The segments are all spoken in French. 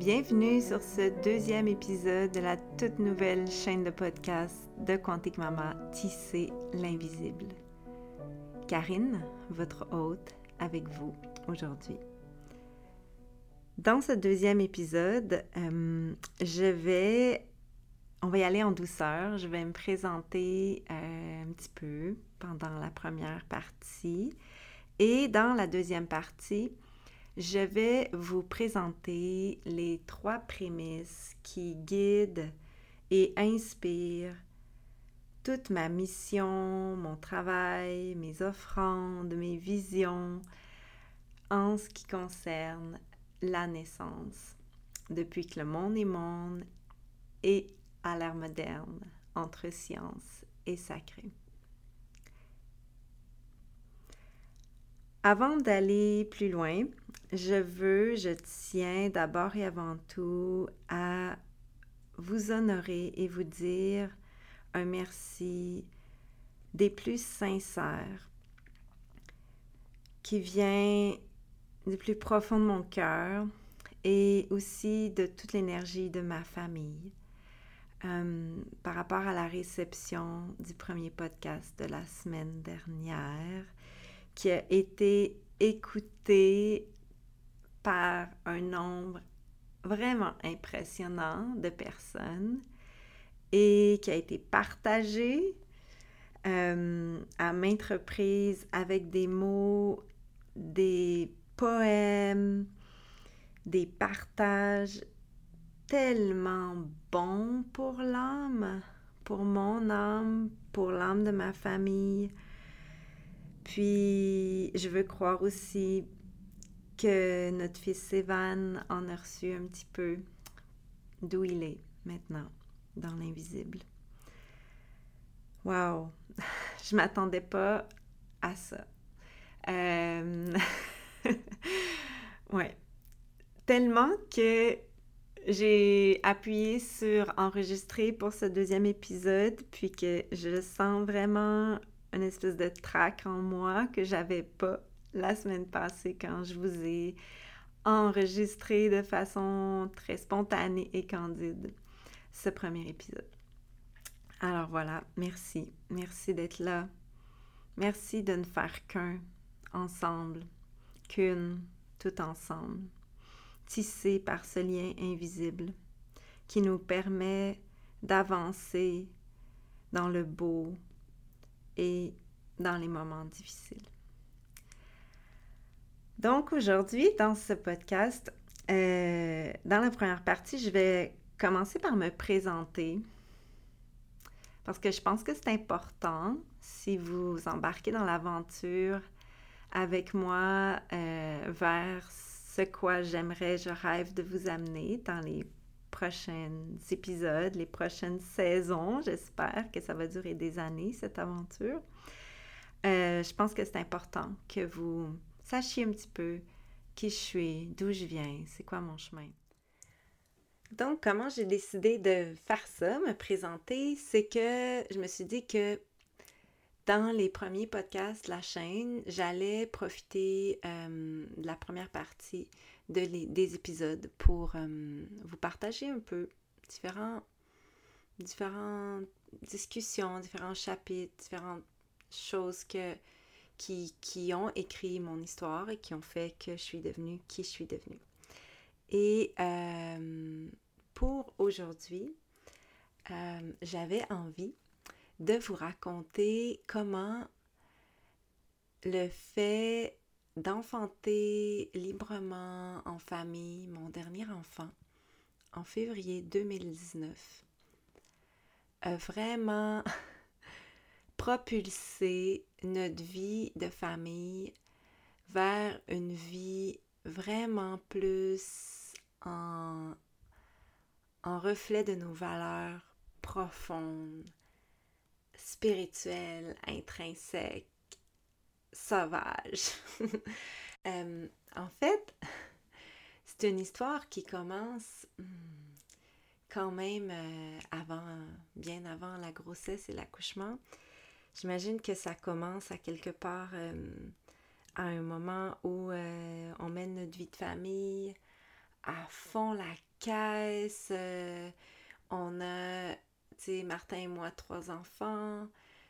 Bienvenue sur ce deuxième épisode de la toute nouvelle chaîne de podcast de Quantique Mama Tisser l'invisible. Karine, votre hôte, avec vous aujourd'hui. Dans ce deuxième épisode, euh, je vais, on va y aller en douceur. Je vais me présenter euh, un petit peu pendant la première partie. Et dans la deuxième partie, je vais vous présenter les trois prémices qui guident et inspirent toute ma mission, mon travail, mes offrandes, mes visions en ce qui concerne la naissance, depuis que le monde est monde et à l'ère moderne, entre science et sacré. Avant d'aller plus loin, je veux, je tiens d'abord et avant tout à vous honorer et vous dire un merci des plus sincères qui vient du plus profond de mon cœur et aussi de toute l'énergie de ma famille. Euh, par rapport à la réception du premier podcast de la semaine dernière, qui a été écouté par un nombre vraiment impressionnant de personnes et qui a été partagé euh, à maintes reprises avec des mots, des poèmes, des partages tellement bons pour l'âme, pour mon âme, pour l'âme de ma famille. Puis, je veux croire aussi que notre fils Sévan en a reçu un petit peu d'où il est maintenant, dans l'invisible. Wow! Je m'attendais pas à ça. Euh... ouais. Tellement que j'ai appuyé sur enregistrer pour ce deuxième épisode, puis que je sens vraiment une espèce de trac en moi que j'avais pas la semaine passée quand je vous ai enregistré de façon très spontanée et candide ce premier épisode. Alors voilà, merci. Merci d'être là. Merci de ne faire qu'un ensemble, qu'une, tout ensemble, tissé par ce lien invisible qui nous permet d'avancer dans le beau, et dans les moments difficiles. Donc aujourd'hui, dans ce podcast, euh, dans la première partie, je vais commencer par me présenter parce que je pense que c'est important si vous embarquez dans l'aventure avec moi euh, vers ce quoi j'aimerais, je rêve de vous amener dans les prochains épisodes, les prochaines saisons. J'espère que ça va durer des années, cette aventure. Euh, je pense que c'est important que vous sachiez un petit peu qui je suis, d'où je viens, c'est quoi mon chemin. Donc, comment j'ai décidé de faire ça, me présenter, c'est que je me suis dit que dans les premiers podcasts de la chaîne, j'allais profiter euh, de la première partie des épisodes pour euh, vous partager un peu différents, différentes discussions, différents chapitres, différentes choses que, qui, qui ont écrit mon histoire et qui ont fait que je suis devenue qui je suis devenue. Et euh, pour aujourd'hui, euh, j'avais envie de vous raconter comment le fait d'enfanter librement en famille mon dernier enfant en février 2019 a vraiment propulsé notre vie de famille vers une vie vraiment plus en, en reflet de nos valeurs profondes, spirituelles, intrinsèques, sauvage. Euh, en fait, c'est une histoire qui commence hmm, quand même euh, avant, bien avant la grossesse et l'accouchement. J'imagine que ça commence à quelque part euh, à un moment où on mène notre vie de famille à fond la caisse. On a, tu sais, Martin et moi, trois enfants.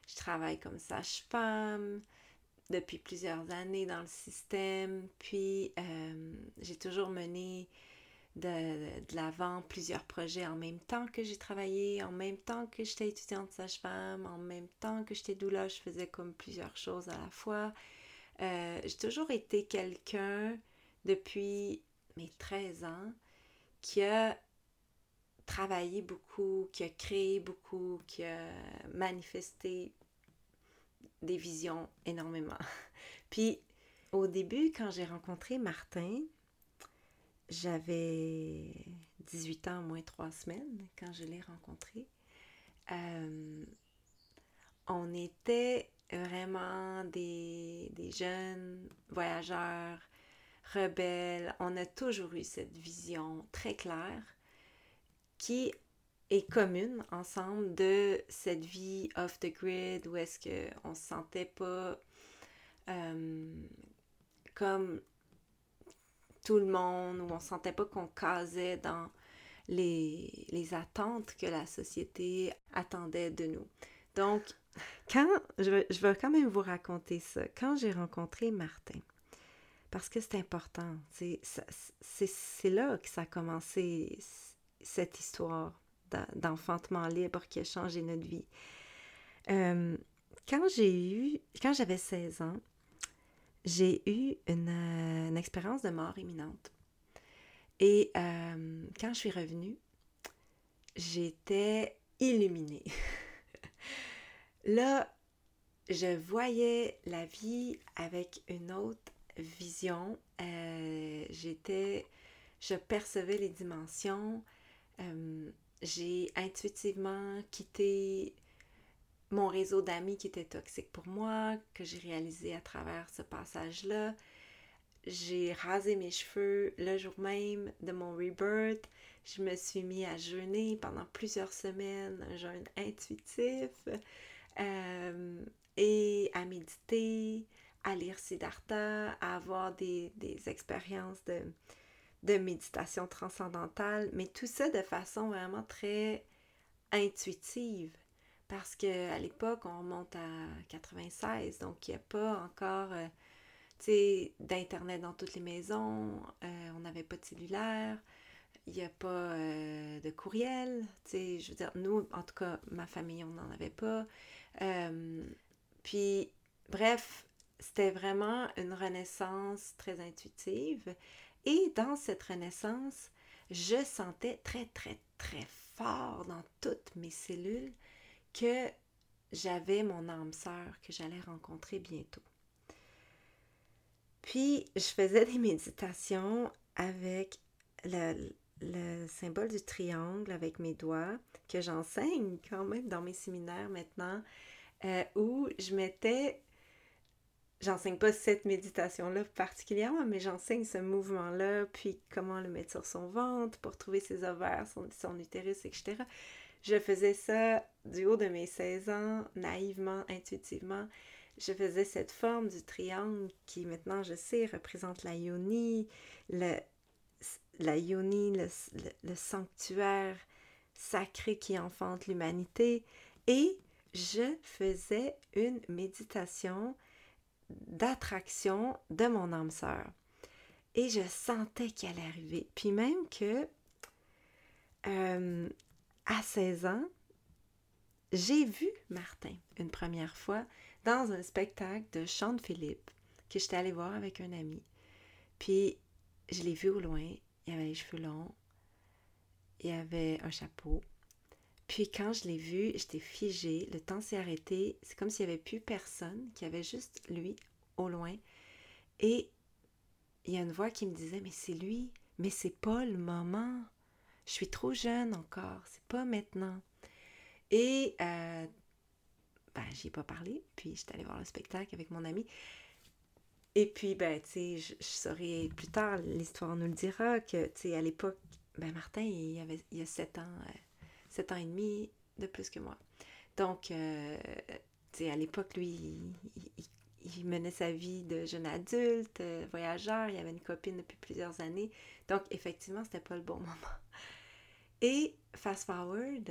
Je travaille comme sage-femme depuis plusieurs années dans le système. Puis, euh, j'ai toujours mené de, l'avant plusieurs projets en même temps que j'ai travaillé, en même temps que j'étais étudiante sage-femme, en même temps que j'étais doula, je faisais comme plusieurs choses à la fois. Euh, j'ai toujours été quelqu'un depuis mes 13 ans qui a travaillé beaucoup, qui a créé beaucoup, qui a manifesté des visions énormément. Puis au début, quand j'ai rencontré Martin, j'avais 18 ans moins 3 semaines quand je l'ai rencontré. Euh, on était vraiment des, des, jeunes voyageurs, rebelles. On a toujours eu cette vision très claire qui est commune ensemble de cette vie off the grid où est-ce qu'on se sentait pas euh, comme tout le monde, où on sentait pas qu'on casait dans les, les, attentes que la société attendait de nous. Donc, quand, je vais, je vais quand même vous raconter ça, quand j'ai rencontré Martin, parce que c'est important, c'est là que ça a commencé, cette histoire d'enfantement libre qui a changé notre vie. Euh, quand j'avais 16 ans, j'ai eu une, expérience de mort imminente. Et euh, quand je suis revenue, j'étais illuminée. Là, je voyais la vie avec une autre vision. Euh, j'étais, je percevais les dimensions. J'ai intuitivement quitté mon réseau d'amis qui était toxique pour moi, que j'ai réalisé à travers ce passage-là. J'ai rasé mes cheveux le jour même de mon rebirth. Je me suis mis à jeûner pendant plusieurs semaines, un jeûne intuitif, euh, et à méditer, à lire Siddhartha, à avoir des, des expériences de, de méditation transcendantale, mais tout ça de façon vraiment très intuitive. Parce qu'à l'époque, on monte à 96, donc il n'y a pas encore euh, d'Internet dans toutes les maisons, euh, on n'avait pas de cellulaire, il n'y a pas euh, de courriel. Je veux dire, nous, en tout cas, ma famille, on n'en avait pas. puis, bref, c'était vraiment une renaissance très intuitive. Et dans cette renaissance, je sentais très, très, très fort dans toutes mes cellules que j'avais mon âme sœur que j'allais rencontrer bientôt. Puis, je faisais des méditations avec le, symbole du triangle avec mes doigts, que j'enseigne quand même dans mes séminaires maintenant, euh, où je mettais j'enseigne pas cette méditation-là particulièrement, mais j'enseigne ce mouvement-là, puis comment le mettre sur son ventre pour trouver ses ovaires, son, utérus, etc. Je faisais ça du haut de mes 16 ans, naïvement, intuitivement. Je faisais cette forme du triangle qui maintenant, je sais, représente la yoni, le, la yoni, le sanctuaire sacré qui enfante l'humanité. Et je faisais une méditation d'attraction de mon âme sœur. Et je sentais qu'elle arrivait. Puis même que euh, à 16 ans, j'ai vu Martin une première fois dans un spectacle de de Philippe que j'étais allée voir avec un ami. Puis je l'ai vu au loin, il avait les cheveux longs, il avait un chapeau. Puis quand je l'ai vu, j'étais figée, le temps s'est arrêté, c'est comme s'il n'y avait plus personne, qu'il y avait juste lui au loin. Et il y a une voix qui me disait, mais c'est lui, mais c'est pas le moment. Je suis trop jeune encore, c'est pas maintenant. Et euh, ben, j'y ai pas parlé, puis j'étais allée voir le spectacle avec mon ami. Et puis, ben, tu sais, je, saurai plus tard, l'histoire nous le dira, que, tu sais, à l'époque, ben, Martin, il, avait, il a sept ans, euh, sept ans et demi de plus que moi. Donc, euh, à l'époque, lui, il, il menait sa vie de jeune adulte, euh, voyageur, il avait une copine depuis plusieurs années. Donc, effectivement, c'était pas le bon moment. Et fast forward,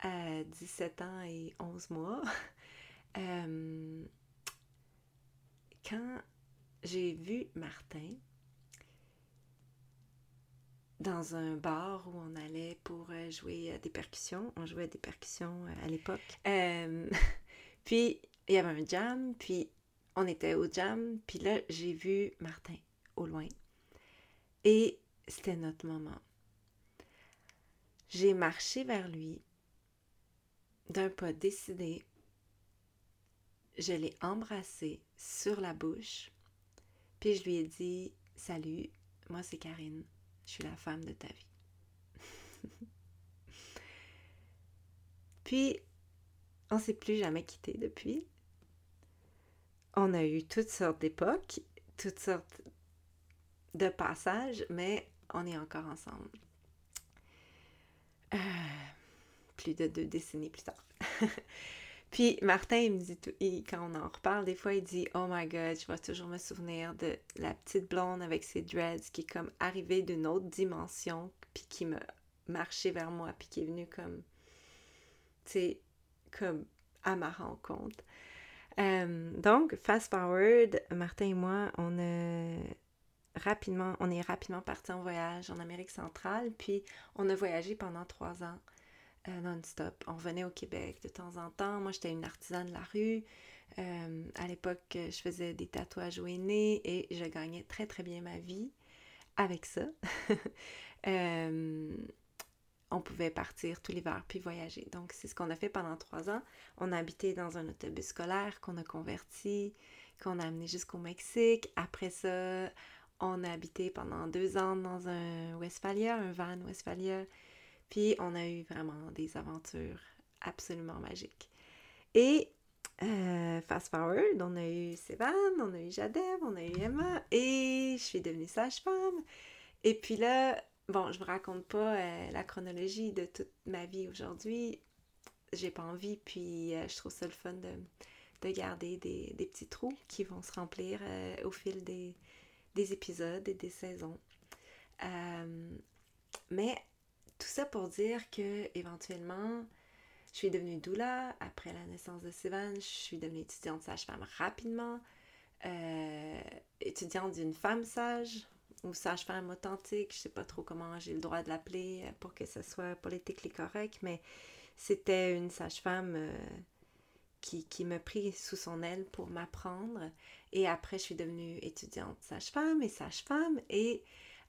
à 17 ans et 11 mois, euh, quand j'ai vu Martin dans un bar où on allait pour euh, jouer des percussions, on jouait des percussions à l'époque. puis il y avait un jam, puis on était au jam, puis là, j'ai vu Martin au loin. Et c'était notre moment. J'ai marché vers lui d'un pas décidé. Je l'ai embrassé sur la bouche, puis je lui ai dit Salut, moi c'est Karine, je suis la femme de ta vie. puis, on s'est plus jamais quitté depuis on a eu toutes sortes d'époques, toutes sortes de passages, mais on est encore ensemble. Euh, plus de deux décennies plus tard. Puis Martin, il me dit, tout, quand on en reparle, des fois, il dit Oh my god, je vais toujours me souvenir de la petite blonde avec ses dreads qui est comme arrivée d'une autre dimension, puis qui me marchait vers moi, puis qui est venue comme, tu sais, comme à ma rencontre. Euh, donc, fast forward, Martin et moi, on rapidement, on est rapidement partis en voyage en Amérique centrale, puis on a voyagé pendant trois ans euh, non-stop. On venait au Québec de temps en temps. Moi, j'étais une artisane de la rue. Euh, à l'époque, je faisais des tatouages au nez et je gagnais très très bien ma vie avec ça. on pouvait partir tout l'hiver puis voyager. Donc, c'est ce qu'on a fait pendant trois ans. On a habité dans un autobus scolaire qu'on a converti, qu'on a amené jusqu'au Mexique. Après ça, on a habité pendant deux ans dans un Westphalia, un van Westphalia. Puis, on a eu vraiment des aventures absolument magiques. Et euh, fast forward, on a eu Sévan, on a eu Jadeb, on a eu Emma et je suis devenue sage-femme. Et puis là, Bon, je vous raconte pas euh, la chronologie de toute ma vie aujourd'hui. J'ai pas envie, puis euh, je trouve ça le fun de, garder des, petits trous qui vont se remplir au fil des, épisodes et des saisons. mais tout ça pour dire que éventuellement, je suis devenue doula après la naissance de Sivan. Je suis devenue étudiante sage-femme rapidement. étudiante d'une femme sage ou sage-femme authentique, je sais pas trop comment j'ai le droit de l'appeler euh, pour que ce soit politiquement correct, mais c'était une sage-femme euh, qui, qui me prit sous son aile pour m'apprendre. Et après, je suis devenue étudiante sage-femme et sage-femme. Et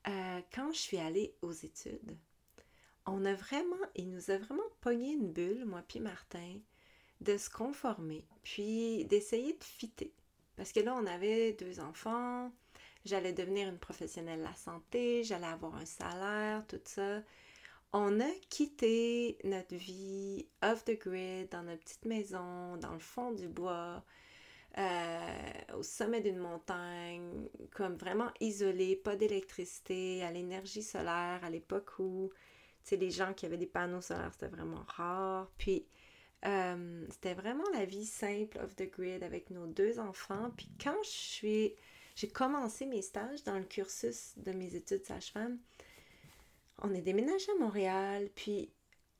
euh, quand je suis allée aux études, on a vraiment, il nous a vraiment pogné une bulle, moi puis Martin, de se conformer, puis d'essayer de fitter. Parce que là, on avait deux enfants, j'allais devenir une professionnelle de la santé, j'allais avoir un salaire, tout ça. On a quitté notre vie off the grid, dans notre petite maison, dans le fond du bois, euh, au sommet d'une montagne, comme vraiment isolé, pas d'électricité, à l'énergie solaire, à l'époque où, sais, les gens qui avaient des panneaux solaires, c'était vraiment rare. Puis, euh, c'était vraiment la vie simple off the grid avec nos deux enfants. Puis quand je suis j'ai commencé mes stages dans le cursus de mes études sage-femme. On est déménagé à Montréal, puis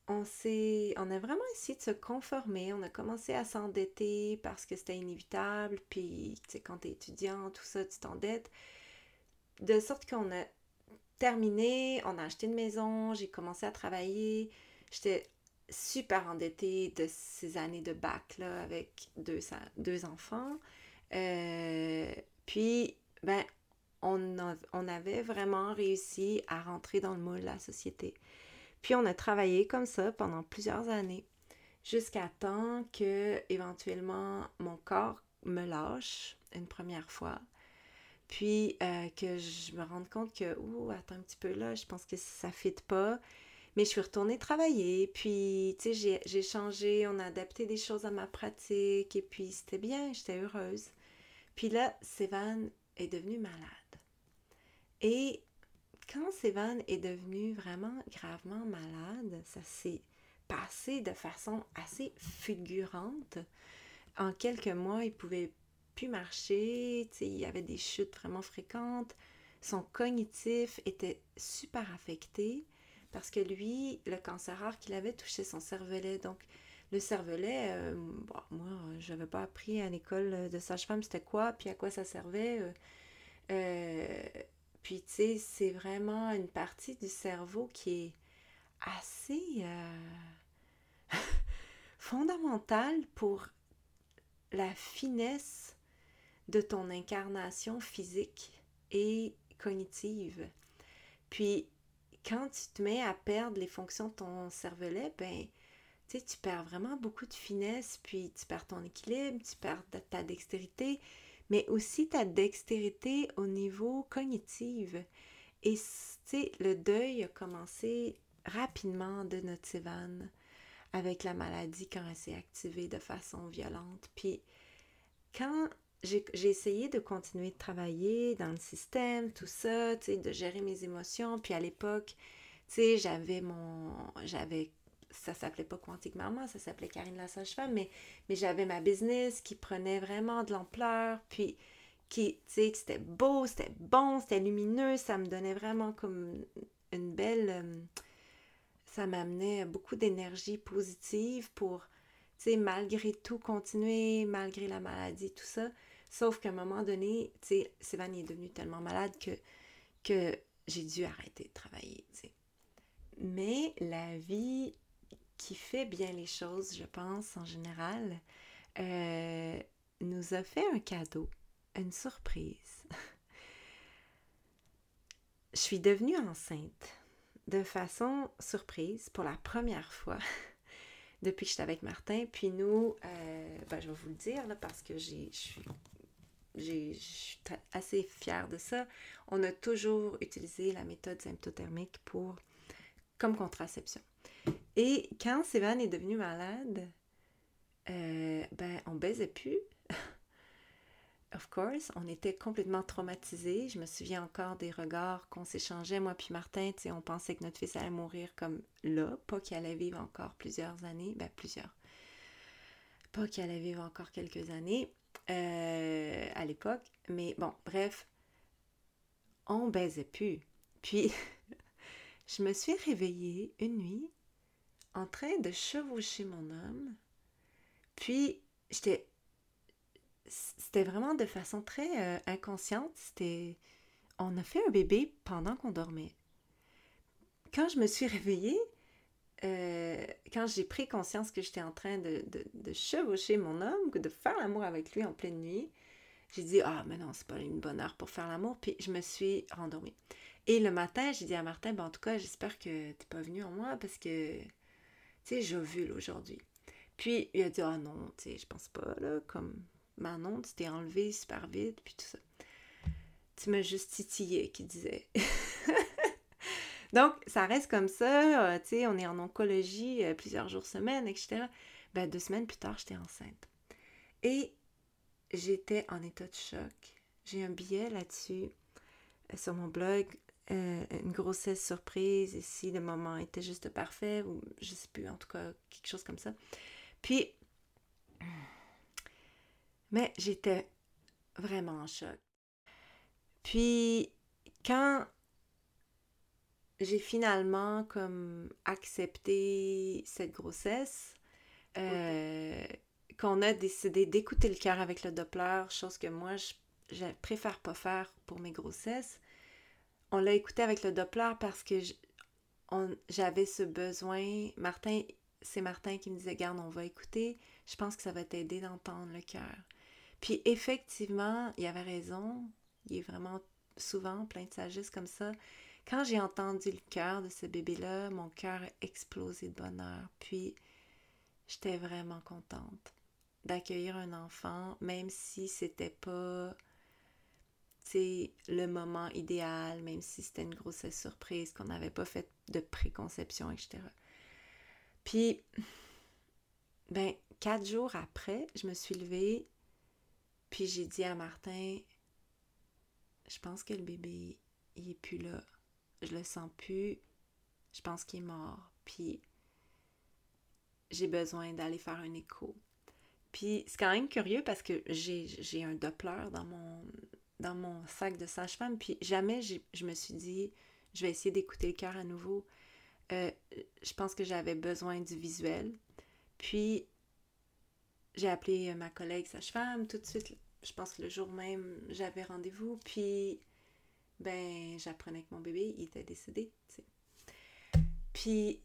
on s'est, on a vraiment essayé de se conformer. On a commencé à s'endetter parce que c'était inévitable. Puis, tu sais, quand t'es étudiant, tout ça, tu t'endettes. De sorte qu'on a terminé, on a acheté une maison, j'ai commencé à travailler. J'étais super endettée de ces années de bac, là, avec deux, enfants. Euh, puis, ben, on, on, avait vraiment réussi à rentrer dans le moule de la société. Puis on a travaillé comme ça pendant plusieurs années, jusqu'à temps que éventuellement mon corps me lâche une première fois. Puis euh, que je me rende compte que, ouh, attends un petit peu là, je pense que ça ne fit pas. Mais je suis retournée travailler, puis, tu sais, j'ai changé, on a adapté des choses à ma pratique, et puis c'était bien, j'étais heureuse. Puis là, Sévan est devenu malade. Et quand Sévan est devenu vraiment gravement malade, ça s'est passé de façon assez fulgurante. En quelques mois, il pouvait plus marcher, il y avait des chutes vraiment fréquentes. Son cognitif était super affecté parce que lui, le cancer rare qu'il avait touché son cervelet. Donc, le cervelet, euh, moi, je n'avais pas appris à l'école de sage-femme c'était quoi, puis à quoi ça servait. Euh, euh, puis, tu sais, c'est vraiment une partie du cerveau qui est assez fondamentale pour la finesse de ton incarnation physique et cognitive. Puis, quand tu te mets à perdre les fonctions de ton cervelet, ben, tu perds vraiment beaucoup de finesse, puis tu perds ton équilibre, tu perds ta dextérité, mais aussi ta dextérité au niveau cognitif. Et, tu sais, le deuil a commencé rapidement de notre Sévane avec la maladie quand elle s'est activée de façon violente. Puis, quand j'ai essayé de continuer de travailler dans le système, tout ça, tu sais, de gérer mes émotions. Puis à l'époque, tu sais, j'avais mon... J'avais... Ça s'appelait pas Quantique Maman, ça s'appelait Karine la sage-femme, mais, mais j'avais ma business qui prenait vraiment de l'ampleur. Puis qui, tu sais, c'était beau, c'était bon, c'était lumineux, ça me donnait vraiment comme une belle... Euh, ça m'amenait beaucoup d'énergie positive pour, tu sais, malgré tout continuer, malgré la maladie, tout ça. Sauf qu'à un moment donné, tu sais, est devenu tellement malade que, que j'ai dû arrêter de travailler, tu sais. Mais la vie qui fait bien les choses, je pense, en général, euh, nous a fait un cadeau, une surprise. je suis devenue enceinte de façon surprise pour la première fois depuis que j'étais avec Martin. Puis nous, euh, ben, je vais vous le dire là, parce que je suis je suis assez fière de ça. On a toujours utilisé la méthode symptothermique pour, comme contraception. Et quand Sévan est devenu malade, euh, ben, on baisait plus. of course, on était complètement traumatisés. Je me souviens encore des regards qu'on s'échangeait, moi puis Martin. On pensait que notre fils allait mourir comme là, pas qu'il allait vivre encore plusieurs années. Ben, plusieurs. Pas qu'il allait vivre encore quelques années. Euh, à l'époque. Mais bon, bref, on baisait plus. Puis, je me suis réveillée une nuit en train de chevaucher mon homme. Puis, j'étais. C'était vraiment de façon très euh, inconsciente. C'était. On a fait un bébé pendant qu'on dormait. Quand je me suis réveillée, euh, quand j'ai pris conscience que j'étais en train de, chevaucher mon homme, de faire l'amour avec lui en pleine nuit, j'ai dit Ah, mais non, c'est pas une bonne heure pour faire l'amour. Puis je me suis rendormie. Et le matin, j'ai dit à Martin ben, En tout cas, j'espère que t'es pas venu en moi parce que, tu sais, j'ovule aujourd'hui. Puis il a dit Ah non, tu sais, je pense pas, là, comme Manon, tu t'es enlevé super vite, puis tout ça. Tu m'as juste titillé, qui disait. Donc, ça reste comme ça, euh, tu sais, on est en oncologie euh, plusieurs jours, semaines, etc. Ben, deux semaines plus tard, j'étais enceinte. Et j'étais en état de choc. J'ai un billet là-dessus euh, sur mon blog, une grossesse surprise, et si le moment était juste parfait, ou je sais plus, en tout cas, quelque chose comme ça. Puis, mais j'étais vraiment en choc. Puis, quand j'ai finalement comme accepté cette grossesse, euh, qu'on a décidé d'écouter le cœur avec le Doppler, chose que moi je, préfère pas faire pour mes grossesses. On l'a écouté avec le Doppler parce que j'avais ce besoin. Martin, c'est Martin qui me disait Garde, on va écouter. Je pense que ça va t'aider d'entendre le cœur. Puis effectivement, il avait raison. Il est vraiment souvent plein de sagesse comme ça. Quand j'ai entendu le cœur de ce bébé-là, mon cœur a explosé de bonheur. Puis, j'étais vraiment contente d'accueillir un enfant, même si c'était pas le moment idéal, même si c'était une grossesse surprise, qu'on n'avait pas fait de préconception, etc. Puis, ben, quatre jours après, je me suis levée, puis j'ai dit à Martin, je pense que le bébé, il est plus là je le sens plus, je pense qu'il est mort, puis j'ai besoin d'aller faire un écho. Puis c'est quand même curieux parce que j'ai un Doppler dans mon, dans mon sac de sage-femme, puis jamais je me suis dit, je vais essayer d'écouter le cœur à nouveau. Euh, je pense que j'avais besoin du visuel. Puis j'ai appelé ma collègue sage-femme tout de suite. Je pense que le jour même, j'avais rendez-vous. Puis, ben, j'apprenais que mon bébé, il était décédé. Puis,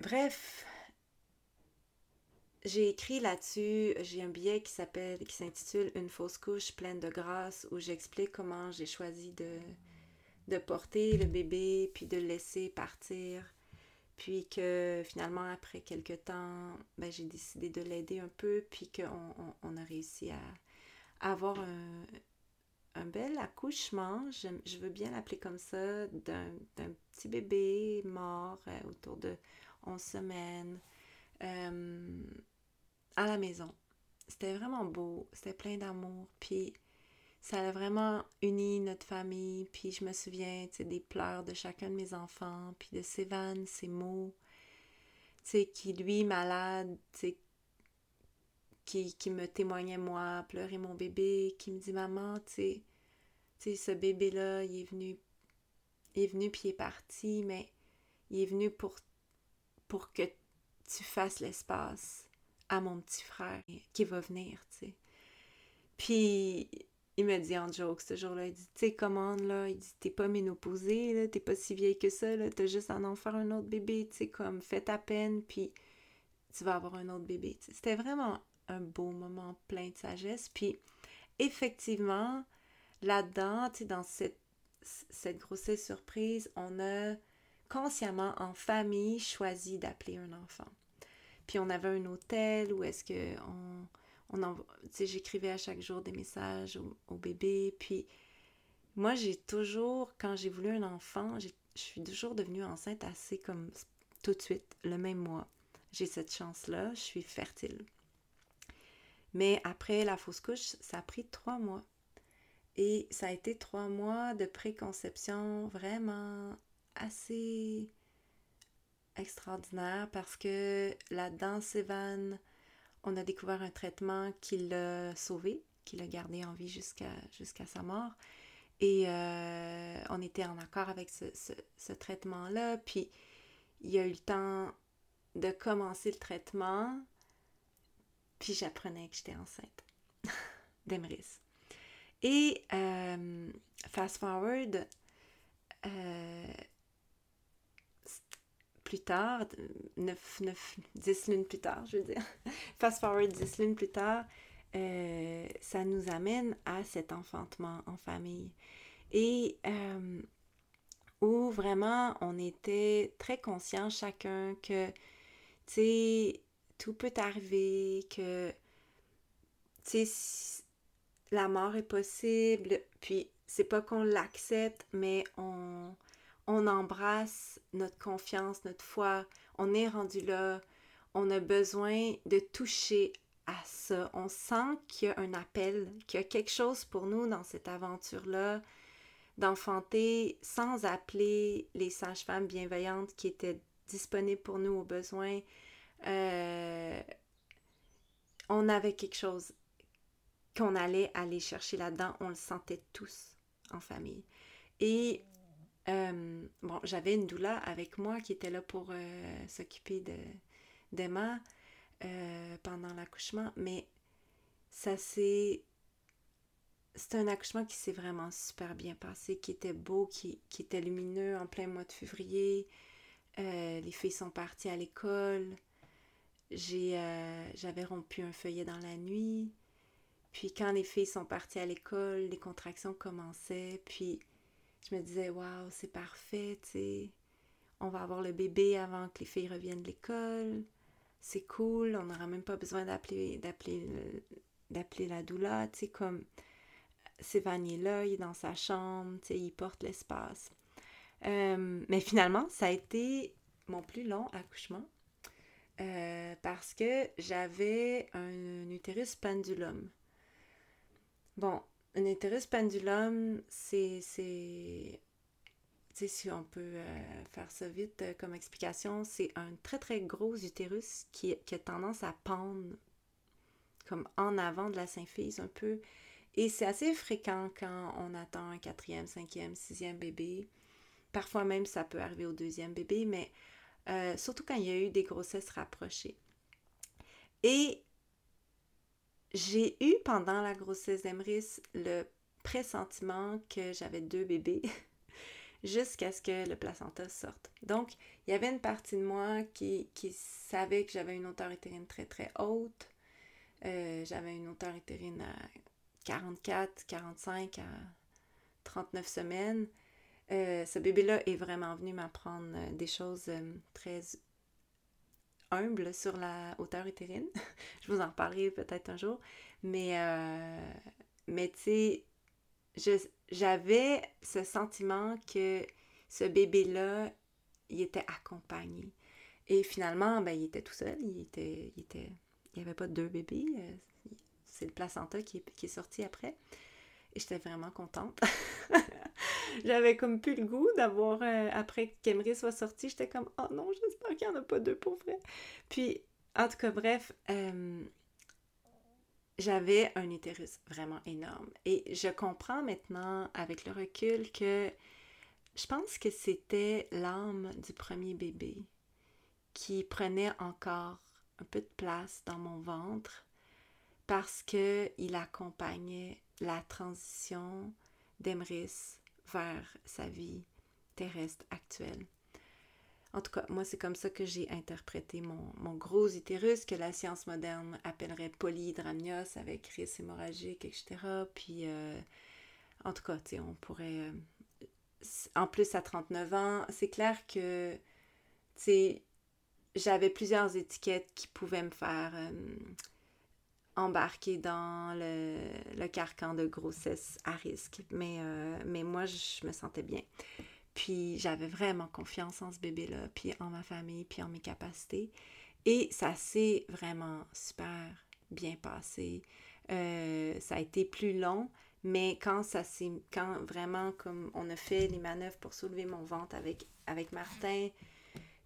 bref, j'ai écrit là-dessus, j'ai un billet qui s'appelle, qui s'intitule Une fausse couche pleine de grâce, où j'explique comment j'ai choisi de, de porter le bébé, puis de le laisser partir. Puis que finalement, après quelques temps, ben, j'ai décidé de l'aider un peu, puis qu'on on, a réussi à, avoir un, un bel accouchement, je, veux bien l'appeler comme ça, d'un petit bébé mort euh, autour de 11 semaines. Euh, à la maison. C'était vraiment beau, c'était plein d'amour, puis ça a vraiment uni notre famille, puis je me souviens, des pleurs de chacun de mes enfants, puis de Sévan, ses mots, qui lui, malade, qui, qui, me témoignait moi, pleurer mon bébé, qui me dit, maman, tu sais, ce bébé-là, il est venu, il est venu, puis il est parti, mais il est venu pour, pour que tu fasses l'espace à mon petit frère qui va venir, tu sais. Puis il me dit en joke ce jour-là, il dit, tu sais, commande, là, il dit, t'es pas ménopausée, là, t'es pas si vieille que ça, là, t'as juste à en faire un autre bébé, tu sais, comme, fais ta peine, puis tu vas avoir un autre bébé, C'était vraiment beau moment plein de sagesse, puis effectivement, là-dedans, dans cette, cette grossesse surprise, on a consciemment, en famille, choisi d'appeler un enfant. Puis on avait un hôtel où est-ce que on, on j'écrivais à chaque jour des messages au, bébé. Puis moi, j'ai toujours, quand j'ai voulu un enfant, je suis toujours devenue enceinte assez comme tout de suite, le même mois. J'ai cette chance-là, je suis fertile. Mais après la fausse couche, ça a pris trois mois. Et ça a été trois mois de préconception vraiment assez extraordinaire parce que là-dedans, Sévan, on a découvert un traitement qui l'a sauvé, qui l'a gardé en vie jusqu'à sa mort. Et euh, on était en accord avec ce, traitement-là. Puis il y a eu le temps de commencer le traitement. Puis j'apprenais que j'étais enceinte d'Emrys. Et euh, fast forward, euh, plus tard, 9, 9, 10 lunes plus tard, je veux dire, fast forward 10 lunes plus tard, euh, ça nous amène à cet enfantement en famille. Et où vraiment on était très conscients chacun que, tu sais, tout peut arriver, que, la mort est possible, puis c'est pas qu'on l'accepte, mais on, on embrasse notre confiance, notre foi, on est rendu là, on a besoin de toucher à ça. On sent qu'il y a un appel, qu'il y a quelque chose pour nous dans cette aventure-là, d'enfanter sans appeler les sages-femmes bienveillantes qui étaient disponibles pour nous au besoin. Euh, on avait quelque chose qu'on allait aller chercher là-dedans, on le sentait tous en famille. Et euh, bon, j'avais une doula avec moi qui était là pour euh, s'occuper de, d'Emma pendant l'accouchement, mais ça s'est. C'était un accouchement qui s'est vraiment super bien passé, qui était beau, qui, qui était lumineux en plein mois de février. les filles sont parties à l'école. J'ai, j'avais rompu un feuillet dans la nuit. Puis quand les filles sont parties à l'école, les contractions commençaient. Puis je me disais, waouh, c'est parfait, tu sais. On va avoir le bébé avant que les filles reviennent de l'école. C'est cool, on n'aura même pas besoin d'appeler d'appeler d'appeler la doula, tu sais, comme Sévanie là, il est dans sa chambre, tu sais, il porte l'espace. Euh, mais finalement, ça a été mon plus long accouchement euh, parce que j'avais un utérus pendulum. Bon, un utérus pendulum, c'est. Tu si on peut euh, faire ça vite euh, comme explication, c'est un très très gros utérus qui, qui, a tendance à pendre comme en avant de la symphyse un peu. Et c'est assez fréquent quand on attend un quatrième, cinquième, sixième bébé. Parfois même, ça peut arriver au deuxième bébé, mais euh, surtout quand il y a eu des grossesses rapprochées. Et j'ai eu pendant la grossesse d'Emrys le pressentiment que j'avais deux bébés jusqu'à ce que le placenta sorte. Donc, il y avait une partie de moi qui, savait que j'avais une hauteur utérine très très haute. Euh, j'avais une hauteur utérine à 44, 45 à 39 semaines. Euh, ce bébé-là est vraiment venu m'apprendre euh, des choses très humbles sur la hauteur utérine. Je vous en reparlerai peut-être un jour. Mais, mais tu sais, j'avais ce sentiment que ce bébé-là, il était accompagné. Et finalement, ben, il était tout seul. Il était, il était, il n'y avait pas deux bébés. Euh, c'est le placenta qui est, qui est sorti après. Et j'étais vraiment contente. J'avais comme plus le goût d'avoir, euh, après qu'Emery soit sorti, j'étais comme, oh non, j'espère qu'il n'y en a pas deux pour vrai. Puis, en tout cas, bref, euh, j'avais un utérus vraiment énorme. Et je comprends maintenant, avec le recul, que je pense que c'était l'âme du premier bébé qui prenait encore un peu de place dans mon ventre parce qu'il accompagnait la transition d'Emrys vers sa vie terrestre actuelle. En tout cas, moi, c'est comme ça que j'ai interprété mon, gros utérus, que la science moderne appellerait polyhydramnios avec risque hémorragique, etc. Puis, euh, en tout cas, on pourrait... Euh, en plus, à 39 ans, c'est clair que, j'avais plusieurs étiquettes qui pouvaient me faire euh, embarquer dans le, carcan de grossesse à risque. Mais, mais moi, je me sentais bien. Puis j'avais vraiment confiance en ce bébé-là, puis en ma famille, puis en mes capacités. Et ça s'est vraiment super bien passé. Euh, ça a été plus long, mais quand ça s'est, quand vraiment comme on a fait les manœuvres pour soulever mon ventre avec, avec Martin,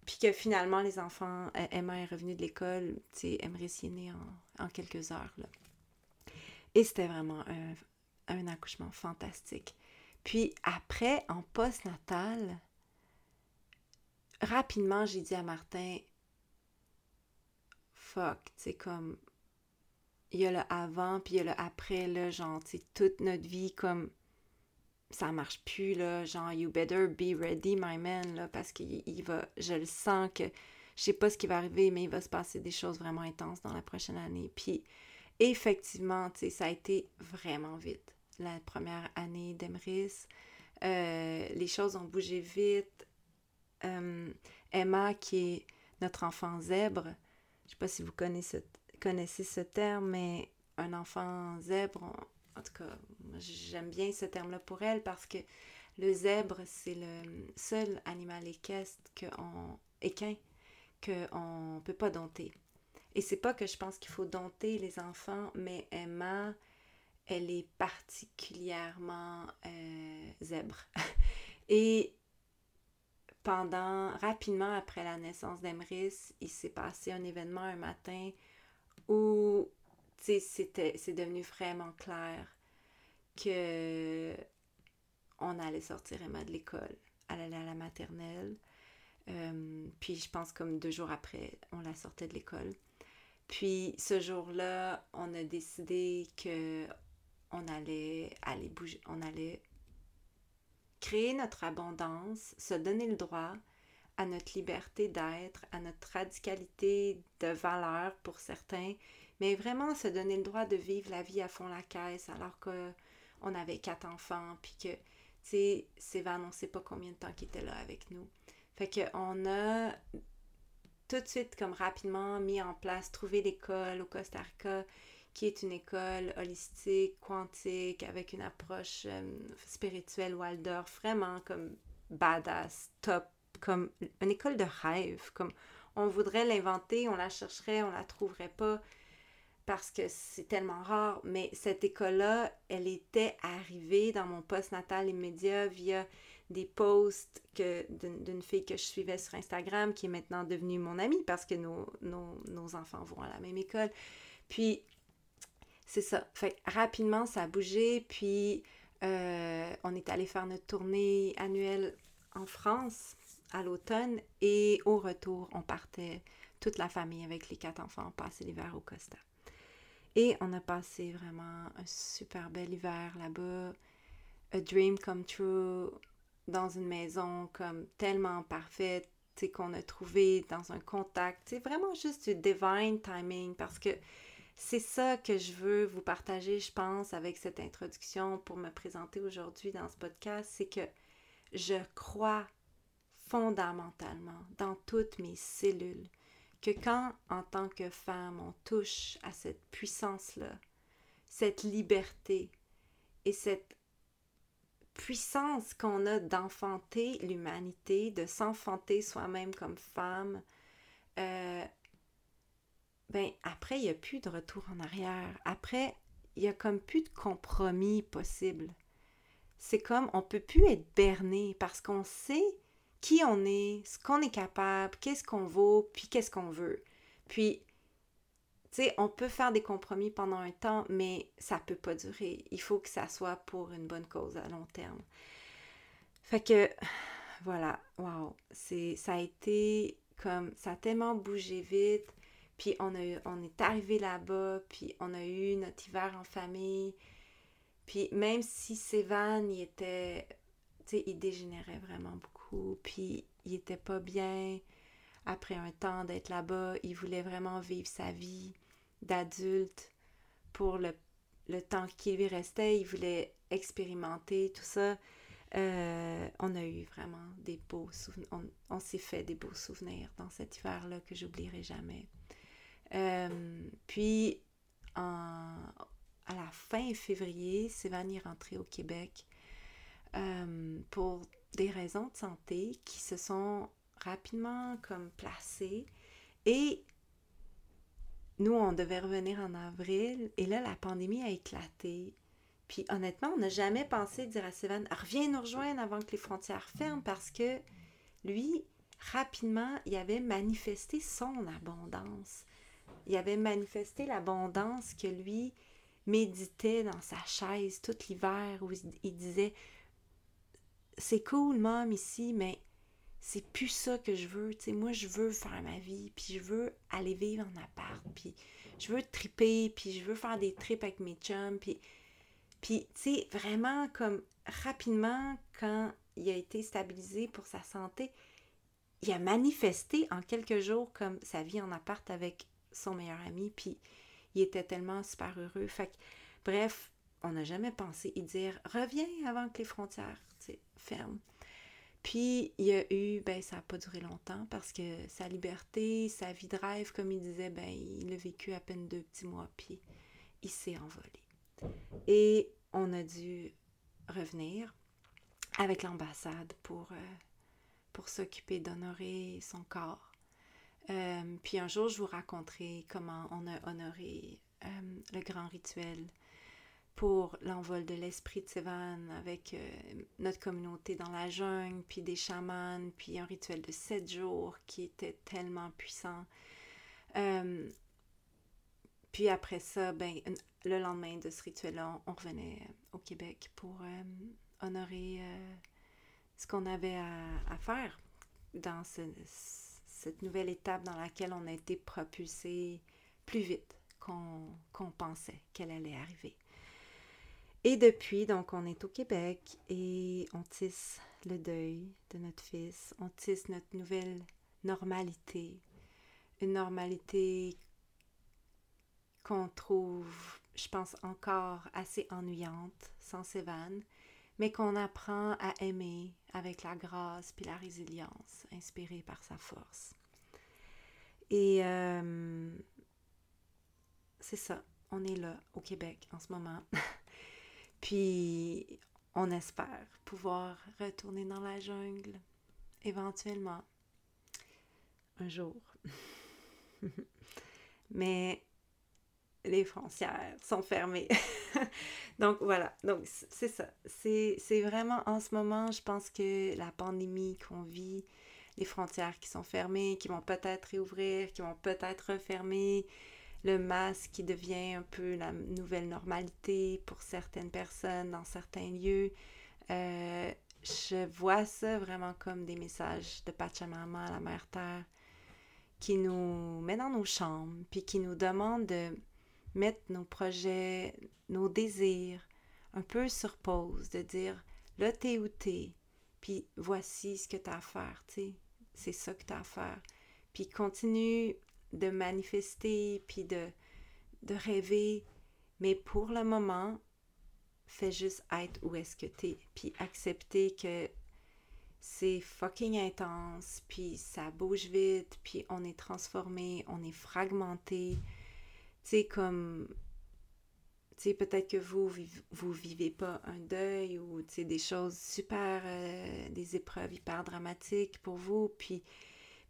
puis que finalement les enfants, euh, Emma est revenue de l'école, tu sais, Emma est née en, quelques heures. Là. Et c'était vraiment un, accouchement fantastique. Puis après, en post-natal, rapidement, j'ai dit à Martin, fuck, c'est comme, il y a le avant, puis il y a le après, là, genre, tu toute notre vie, comme, ça marche plus, là, genre, you better be ready, my man, là, parce qu'il va, je le sens que, je sais pas ce qui va arriver, mais il va se passer des choses vraiment intenses dans la prochaine année. Puis, effectivement, tu sais, ça a été vraiment vite la première année d'Emrys. Euh, les choses ont bougé vite. Euh, Emma, qui est notre enfant zèbre, je sais pas si vous connaissez ce terme, mais un enfant zèbre, en tout cas, j'aime bien ce terme-là pour elle parce que le zèbre, c'est le seul animal équestre que on, équin qu'on ne peut pas dompter. Et c'est pas que je pense qu'il faut dompter les enfants, mais Emma, elle est particulièrement euh, zèbre. Et pendant, rapidement après la naissance d'Emrys, il s'est passé un événement un matin où c'était, c'est devenu vraiment clair que on allait sortir Emma de l'école. Elle allait à la maternelle. Euh, puis je pense comme deux jours après, on la sortait de l'école. Puis ce jour-là, on a décidé que on allait aller bouger, on allait créer notre abondance, se donner le droit à notre liberté d'être, à notre radicalité de valeur pour certains, mais vraiment se donner le droit de vivre la vie à fond la caisse alors qu'on avait quatre enfants, puis que, tu sais, Sévan, on ne sait pas combien de temps qu'il était là avec nous. Fait qu'on a tout de suite, comme rapidement, mis en place, trouvé l'école au Costa Rica, qui est une école holistique, quantique, avec une approche euh, spirituelle Waldorf, vraiment comme badass, top, comme une école de rêve, comme on voudrait l'inventer, on la chercherait, on la trouverait pas parce que c'est tellement rare, mais cette école-là, elle était arrivée dans mon poste natal immédiat via des posts d'une fille que je suivais sur Instagram qui est maintenant devenue mon amie parce que nos enfants vont à la même école. Puis c'est ça. Fait rapidement, ça a bougé. Puis, euh, on est allé faire notre tournée annuelle en France à l'automne. Et au retour, on partait toute la famille avec les quatre enfants passer l'hiver au Costa. Et on a passé vraiment un super bel hiver là-bas. A dream come true dans une maison comme tellement parfaite qu'on a trouvé dans un contact. C'est vraiment juste du divine timing parce que c'est ça que je veux vous partager, je pense, avec cette introduction pour me présenter aujourd'hui dans ce podcast, c'est que je crois fondamentalement dans toutes mes cellules que quand, en tant que femme, on touche à cette puissance-là, cette liberté et cette puissance qu'on a d'enfanter l'humanité, de s'enfanter soi-même comme femme, euh, ben après, il n'y a plus de retour en arrière. Après, il n'y a comme plus de compromis possible. C'est comme on peut plus être berné parce qu'on sait qui on est, ce qu'on est capable, qu'est-ce qu'on vaut, puis qu'est-ce qu'on veut. Puis, tu sais, on peut faire des compromis pendant un temps, mais ça peut pas durer. Il faut que ça soit pour une bonne cause à long terme. Fait que, voilà, c'est, ça a été comme, ça a tellement bougé vite. Puis on, a, on est arrivé là-bas, puis on a eu notre hiver en famille. Puis même si Sévan, il était, tu sais, il dégénérait vraiment beaucoup, puis il était pas bien après un temps d'être là-bas. Il voulait vraiment vivre sa vie d'adulte pour le, temps qui lui restait. Il voulait expérimenter tout ça. Euh, on a eu vraiment des beaux souvenirs. On, s'est fait des beaux souvenirs dans cet hiver-là que j'oublierai jamais. Euh, puis, à la fin février, Sévan est rentré au Québec euh, pour des raisons de santé qui se sont rapidement comme placées. Et nous, on devait revenir en avril. Et là, la pandémie a éclaté. Puis honnêtement, on n'a jamais pensé dire à Sévan, reviens nous rejoindre avant que les frontières ferment parce que lui, rapidement, il avait manifesté son abondance il avait manifesté l'abondance que lui méditait dans sa chaise tout l'hiver où il disait c'est cool mom ici mais c'est plus ça que je veux moi je veux faire ma vie puis je veux aller vivre en appart puis je veux triper puis je veux faire des trips avec mes chums puis puis tu sais vraiment comme rapidement quand il a été stabilisé pour sa santé il a manifesté en quelques jours comme sa vie en appart avec son meilleur ami, puis il était tellement super heureux. Fait bref, on n'a jamais pensé y dire reviens avant que les frontières ferment. Puis il y a eu, ben ça n'a pas duré longtemps parce que sa liberté, sa vie de rêve, comme il disait, ben il a vécu à peine deux petits mois, puis il s'est envolé. Et on a dû revenir avec l'ambassade pour, euh, pour s'occuper d'honorer son corps euh, puis un jour, je vous raconterai comment on a honoré euh, le grand rituel pour l'envol de l'esprit de Sévan avec euh, notre communauté dans la jungle, puis des chamans, puis un rituel de sept jours qui était tellement puissant. puis après ça, ben, le lendemain de ce rituel-là, on, revenait au Québec pour honorer ce qu'on avait à, faire dans ce cette nouvelle étape dans laquelle on a été propulsé plus vite qu'on pensait qu'elle allait arriver. Et depuis, donc, on est au Québec et on tisse le deuil de notre fils, on tisse notre nouvelle normalité, une normalité qu'on trouve, je pense, encore assez ennuyante sans vannes mais qu'on apprend à aimer avec la grâce puis la résilience inspirée par sa force. Et euh, c'est ça, on est là au Québec en ce moment. puis on espère pouvoir retourner dans la jungle éventuellement un jour. Mais les frontières sont fermées. donc voilà, donc c'est ça. C'est vraiment en ce moment, je pense que la pandémie qu'on vit, les frontières qui sont fermées, qui vont peut-être réouvrir, qui vont peut-être refermer, le masque qui devient un peu la nouvelle normalité pour certaines personnes dans certains lieux. Euh, je vois ça vraiment comme des messages de Pachamama, la Mère Terre, qui nous met dans nos chambres, puis qui nous demande de mettre nos projets, nos désirs un peu sur pause, de dire là t'es où t'es, puis voici ce que t'as à faire, tu sais, c'est ça que t'as à faire. Puis continue de manifester, puis de, de rêver, mais pour le moment, fais juste être où est-ce que t'es, puis accepter que c'est fucking intense, puis ça bouge vite, puis on est transformé, on est fragmenté. Tu sais, comme. Tu sais, peut-être que vous, vous vivez pas un deuil ou, tu sais, des choses super. Euh, des épreuves hyper dramatiques pour vous, puis.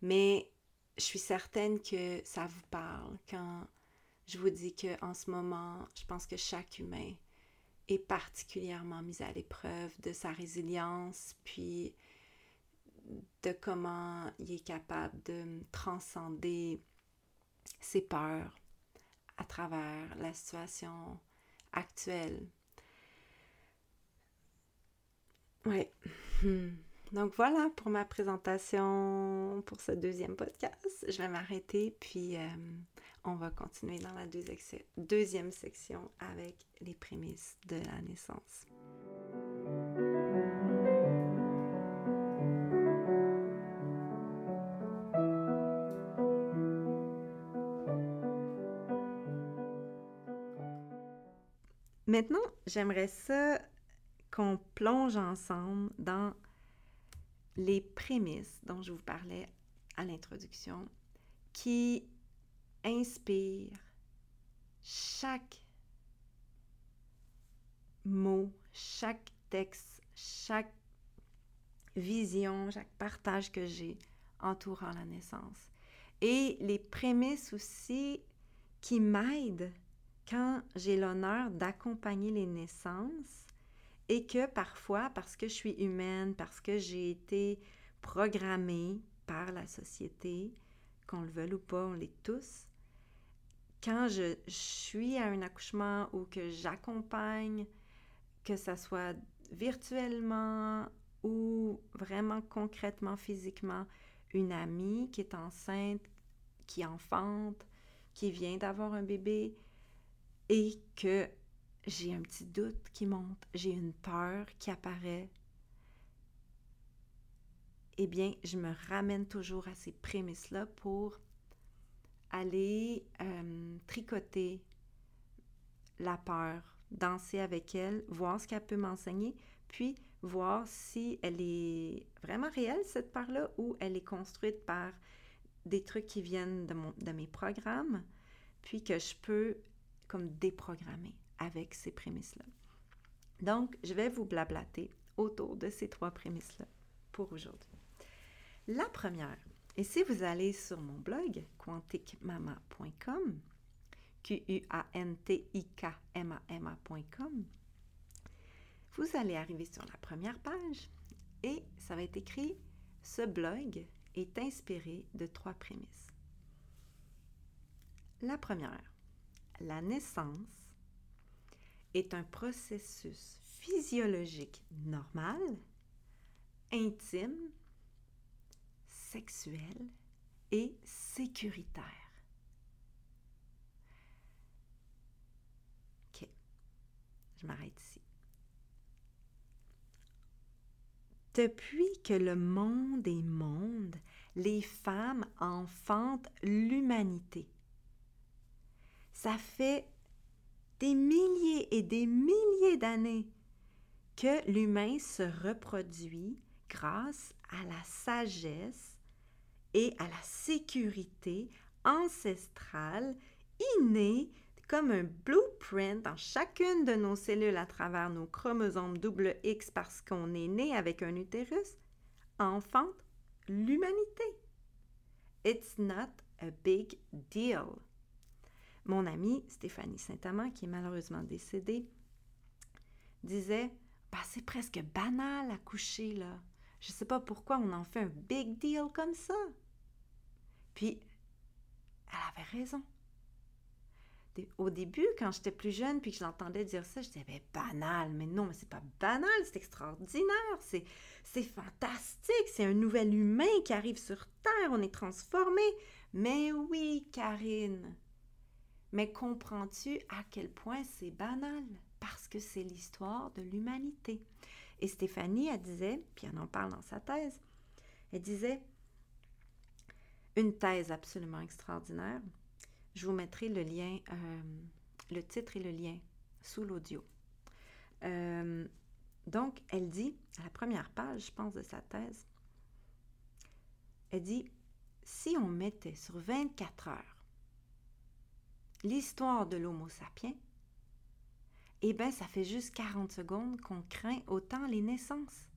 Mais je suis certaine que ça vous parle quand je vous dis que en ce moment, je pense que chaque humain est particulièrement mis à l'épreuve de sa résilience, puis de comment il est capable de transcender ses peurs à travers la situation actuelle. Oui. Donc voilà pour ma présentation pour ce deuxième podcast. Je vais m'arrêter, puis euh, on va continuer dans la deuxième section avec les prémices de la naissance. Maintenant, j'aimerais ça qu'on plonge ensemble dans les prémices dont je vous parlais à l'introduction qui inspirent chaque mot, chaque texte, chaque vision, chaque partage que j'ai entourant la naissance. Et les prémices aussi qui m'aident quand j'ai l'honneur d'accompagner les naissances et que parfois, parce que je suis humaine, parce que j'ai été programmée par la société, qu'on le veuille ou pas, on l'est tous, quand je, suis à un accouchement ou que j'accompagne, que ce soit virtuellement ou vraiment concrètement, physiquement, une amie qui est enceinte, qui enfante, qui vient d'avoir un bébé et que j'ai un petit doute qui monte, j'ai une peur qui apparaît, eh bien, je me ramène toujours à ces prémices-là pour aller euh, tricoter la peur, danser avec elle, voir ce qu'elle peut m'enseigner, puis voir si elle est vraiment réelle, cette peur-là, ou elle est construite par des trucs qui viennent de, de mes programmes, puis que je peux comme déprogrammer avec ces prémices-là. Donc, je vais vous blablater autour de ces trois prémices-là pour aujourd'hui. La première, et si vous allez sur mon blog quanticmama.com, Q-U-A-N-T-I-K-M-A-M-A.com, vous allez arriver sur la première page et ça va être écrit Ce blog est inspiré de trois prémices. La première, la naissance est un processus physiologique normal, intime, sexuel et sécuritaire. OK. Je m'arrête ici. Depuis que le monde est monde, les femmes enfantent l'humanité. Ça fait des milliers et des milliers d'années que l'humain se reproduit grâce à la sagesse et à la sécurité ancestrale innée comme un blueprint dans chacune de nos cellules à travers nos chromosomes double X parce qu'on est né avec un utérus, enfante l'humanité. It's not a big deal. Mon amie Stéphanie Saint-Amand, qui est malheureusement décédée, disait bah, C'est presque banal à coucher, là. Je ne sais pas pourquoi on en fait un big deal comme ça. Puis, elle avait raison. au début, quand j'étais plus jeune, puis que je l'entendais dire ça, je disais, banal, mais non, mais c'est pas banal, c'est extraordinaire, c'est, c'est fantastique, c'est un nouvel humain qui arrive sur Terre, on est transformé. Mais oui, Karine, mais comprends-tu à quel point c'est banal? Parce que c'est l'histoire de l'humanité. Et Stéphanie, elle disait, puis elle en parle dans sa thèse, elle disait, une thèse absolument extraordinaire, je vous mettrai le lien, euh, le titre et le lien sous l'audio. Euh, donc, elle dit, à la première page, je pense, de sa thèse, elle dit, si on mettait sur 24 heures l'histoire de l'Homo sapiens, eh bien, ça fait juste 40 secondes qu'on craint autant les naissances.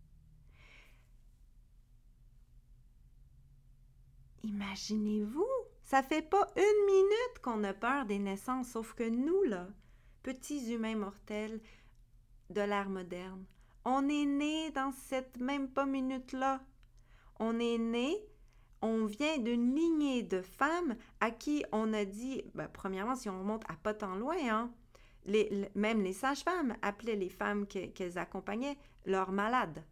Imaginez-vous ça fait pas une minute qu'on a peur des naissances, sauf que nous, là, petits humains mortels de l'ère moderne, on est né dans cette même pas minute-là. On est né, on vient d'une lignée de femmes à qui on a dit, ben, premièrement, si on remonte à pas tant loin, hein, même les sages-femmes appelaient les femmes qu'elles accompagnaient leurs malades.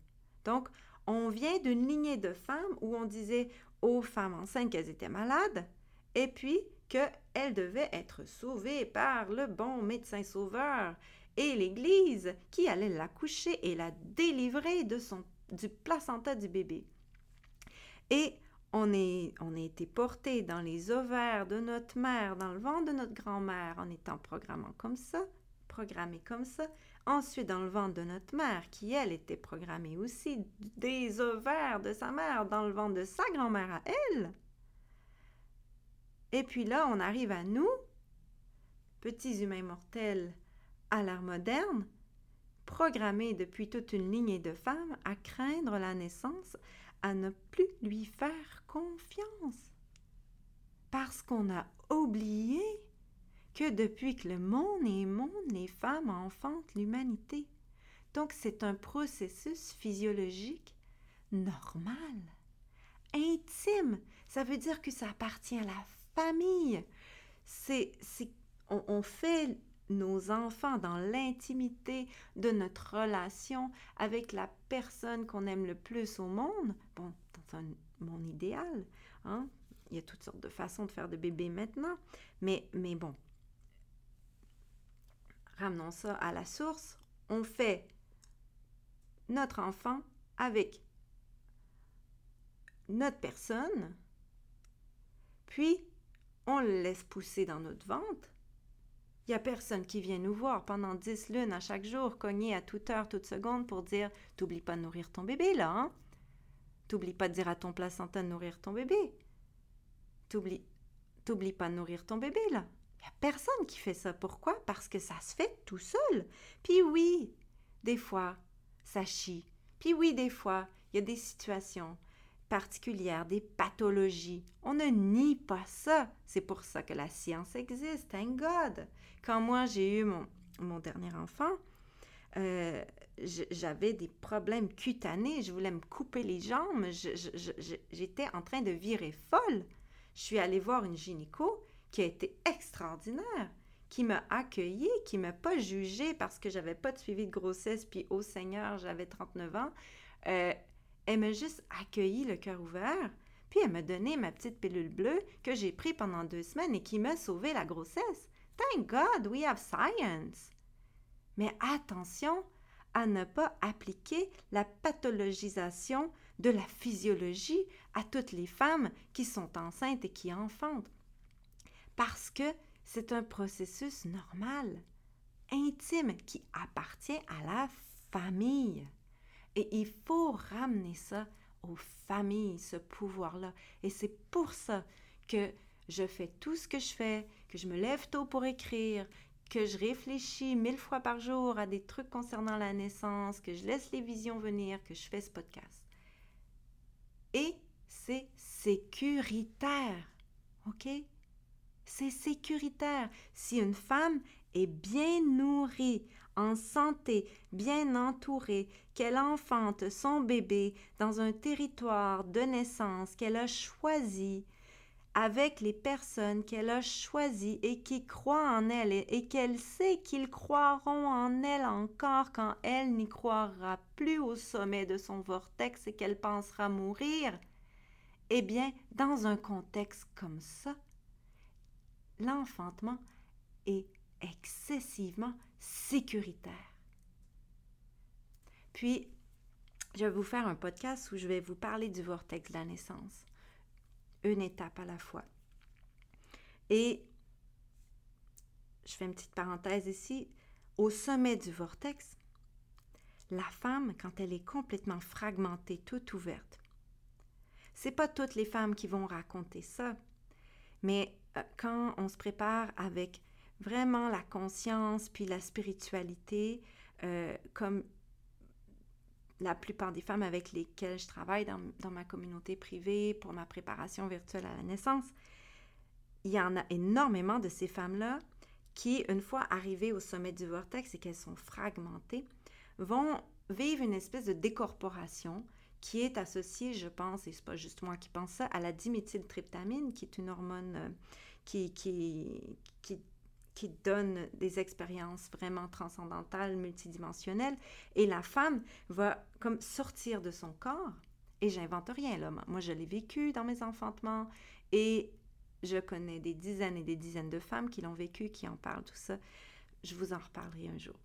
Donc, on vient d'une lignée de femmes où on disait aux femmes enceintes qu'elles étaient malades, et puis qu'elle devait être sauvée par le bon médecin sauveur et l'Église qui allait la coucher et la délivrer de son, du placenta du bébé. Et on, est, on a été porté dans les ovaires de notre mère, dans le ventre de notre grand-mère, en étant programmant comme ça, programmé comme ça. Ensuite, dans le ventre de notre mère, qui elle était programmée aussi des ovaires de sa mère, dans le ventre de sa grand-mère à elle. Et puis là, on arrive à nous, petits humains mortels à l'ère moderne, programmés depuis toute une lignée de femmes à craindre la naissance, à ne plus lui faire confiance. Parce qu'on a oublié que depuis que le monde est monde, les femmes enfantent l'humanité. Donc c'est un processus physiologique normal, intime. Ça veut dire que ça appartient à la famille. C'est, on, fait nos enfants dans l'intimité de notre relation avec la personne qu'on aime le plus au monde. Bon, dans un monde idéal, hein? il y a toutes sortes de façons de faire de bébés maintenant, mais, mais bon, ramenons ça à la source. On fait notre enfant avec notre personne, puis on le laisse pousser dans notre ventre. Il n'y a personne qui vient nous voir pendant dix lunes à chaque jour, cogner à toute heure, toute seconde pour dire T'oublies pas de nourrir ton bébé, là, hein? T'oublies pas de dire à ton placenta de nourrir ton bébé. T'oublies, t'oublies pas de nourrir ton bébé, là. Il n'y a personne qui fait ça. Pourquoi? Parce que ça se fait tout seul. Puis oui, des fois, ça chie. Puis oui, des fois, il y a des situations particulières, des pathologies. On ne nie pas ça. C'est pour ça que la science existe, thank God. Quand moi j'ai eu mon, mon, dernier enfant, euh, j'avais des problèmes cutanés, je voulais me couper les jambes, j'étais en train de virer folle. Je suis allée voir une gynéco qui a été extraordinaire, qui m'a accueillie, qui m'a pas jugée parce que j'avais pas de suivi de grossesse, puis au Seigneur, j'avais 39 ans. Euh, elle m'a juste accueilli le cœur ouvert, puis elle m'a donné ma petite pilule bleue que j'ai pris pendant deux semaines et qui m'a sauvé la grossesse. Thank God, we have science. Mais attention à ne pas appliquer la pathologisation de la physiologie à toutes les femmes qui sont enceintes et qui enfantent. Parce que c'est un processus normal, intime, qui appartient à la famille. Et il faut ramener ça aux familles, ce pouvoir-là. Et c'est pour ça que je fais tout ce que je fais, que je me lève tôt pour écrire, que je réfléchis mille fois par jour à des trucs concernant la naissance, que je laisse les visions venir, que je fais ce podcast. Et c'est sécuritaire. OK? C'est sécuritaire. Si une femme est bien nourrie, en santé, bien entourée, qu'elle enfante son bébé dans un territoire de naissance qu'elle a choisi, avec les personnes qu'elle a choisies et qui croient en elle et, qu'elle sait qu'ils croiront en elle encore quand elle n'y croira plus au sommet de son vortex et qu'elle pensera mourir, eh bien, dans un contexte comme ça, l'enfantement est excessivement sécuritaire. Puis, je vais vous faire un podcast où je vais vous parler du vortex de la naissance une étape à la fois. Et je fais une petite parenthèse ici, au sommet du vortex, la femme, quand elle est complètement fragmentée, toute ouverte, c'est pas toutes les femmes qui vont raconter ça, mais euh, quand on se prépare avec vraiment la conscience puis la spiritualité, euh, comme la plupart des femmes avec lesquelles je travaille dans, ma communauté privée pour ma préparation virtuelle à la naissance, il y en a énormément de ces femmes-là qui, une fois arrivées au sommet du vortex et qu'elles sont fragmentées, vont vivre une espèce de décorporation qui est associée, je pense, et c'est pas juste moi qui pense ça, à la diméthyltryptamine, qui est une hormone euh, qui, qui, qui qui donne des expériences vraiment transcendantales, multidimensionnelles. Et la femme va comme sortir de son corps. Et j'invente rien là. Moi, je l'ai vécu dans mes enfantements et je connais des dizaines et des dizaines de femmes qui l'ont vécu, qui en parlent, tout ça. Je vous en reparlerai un jour.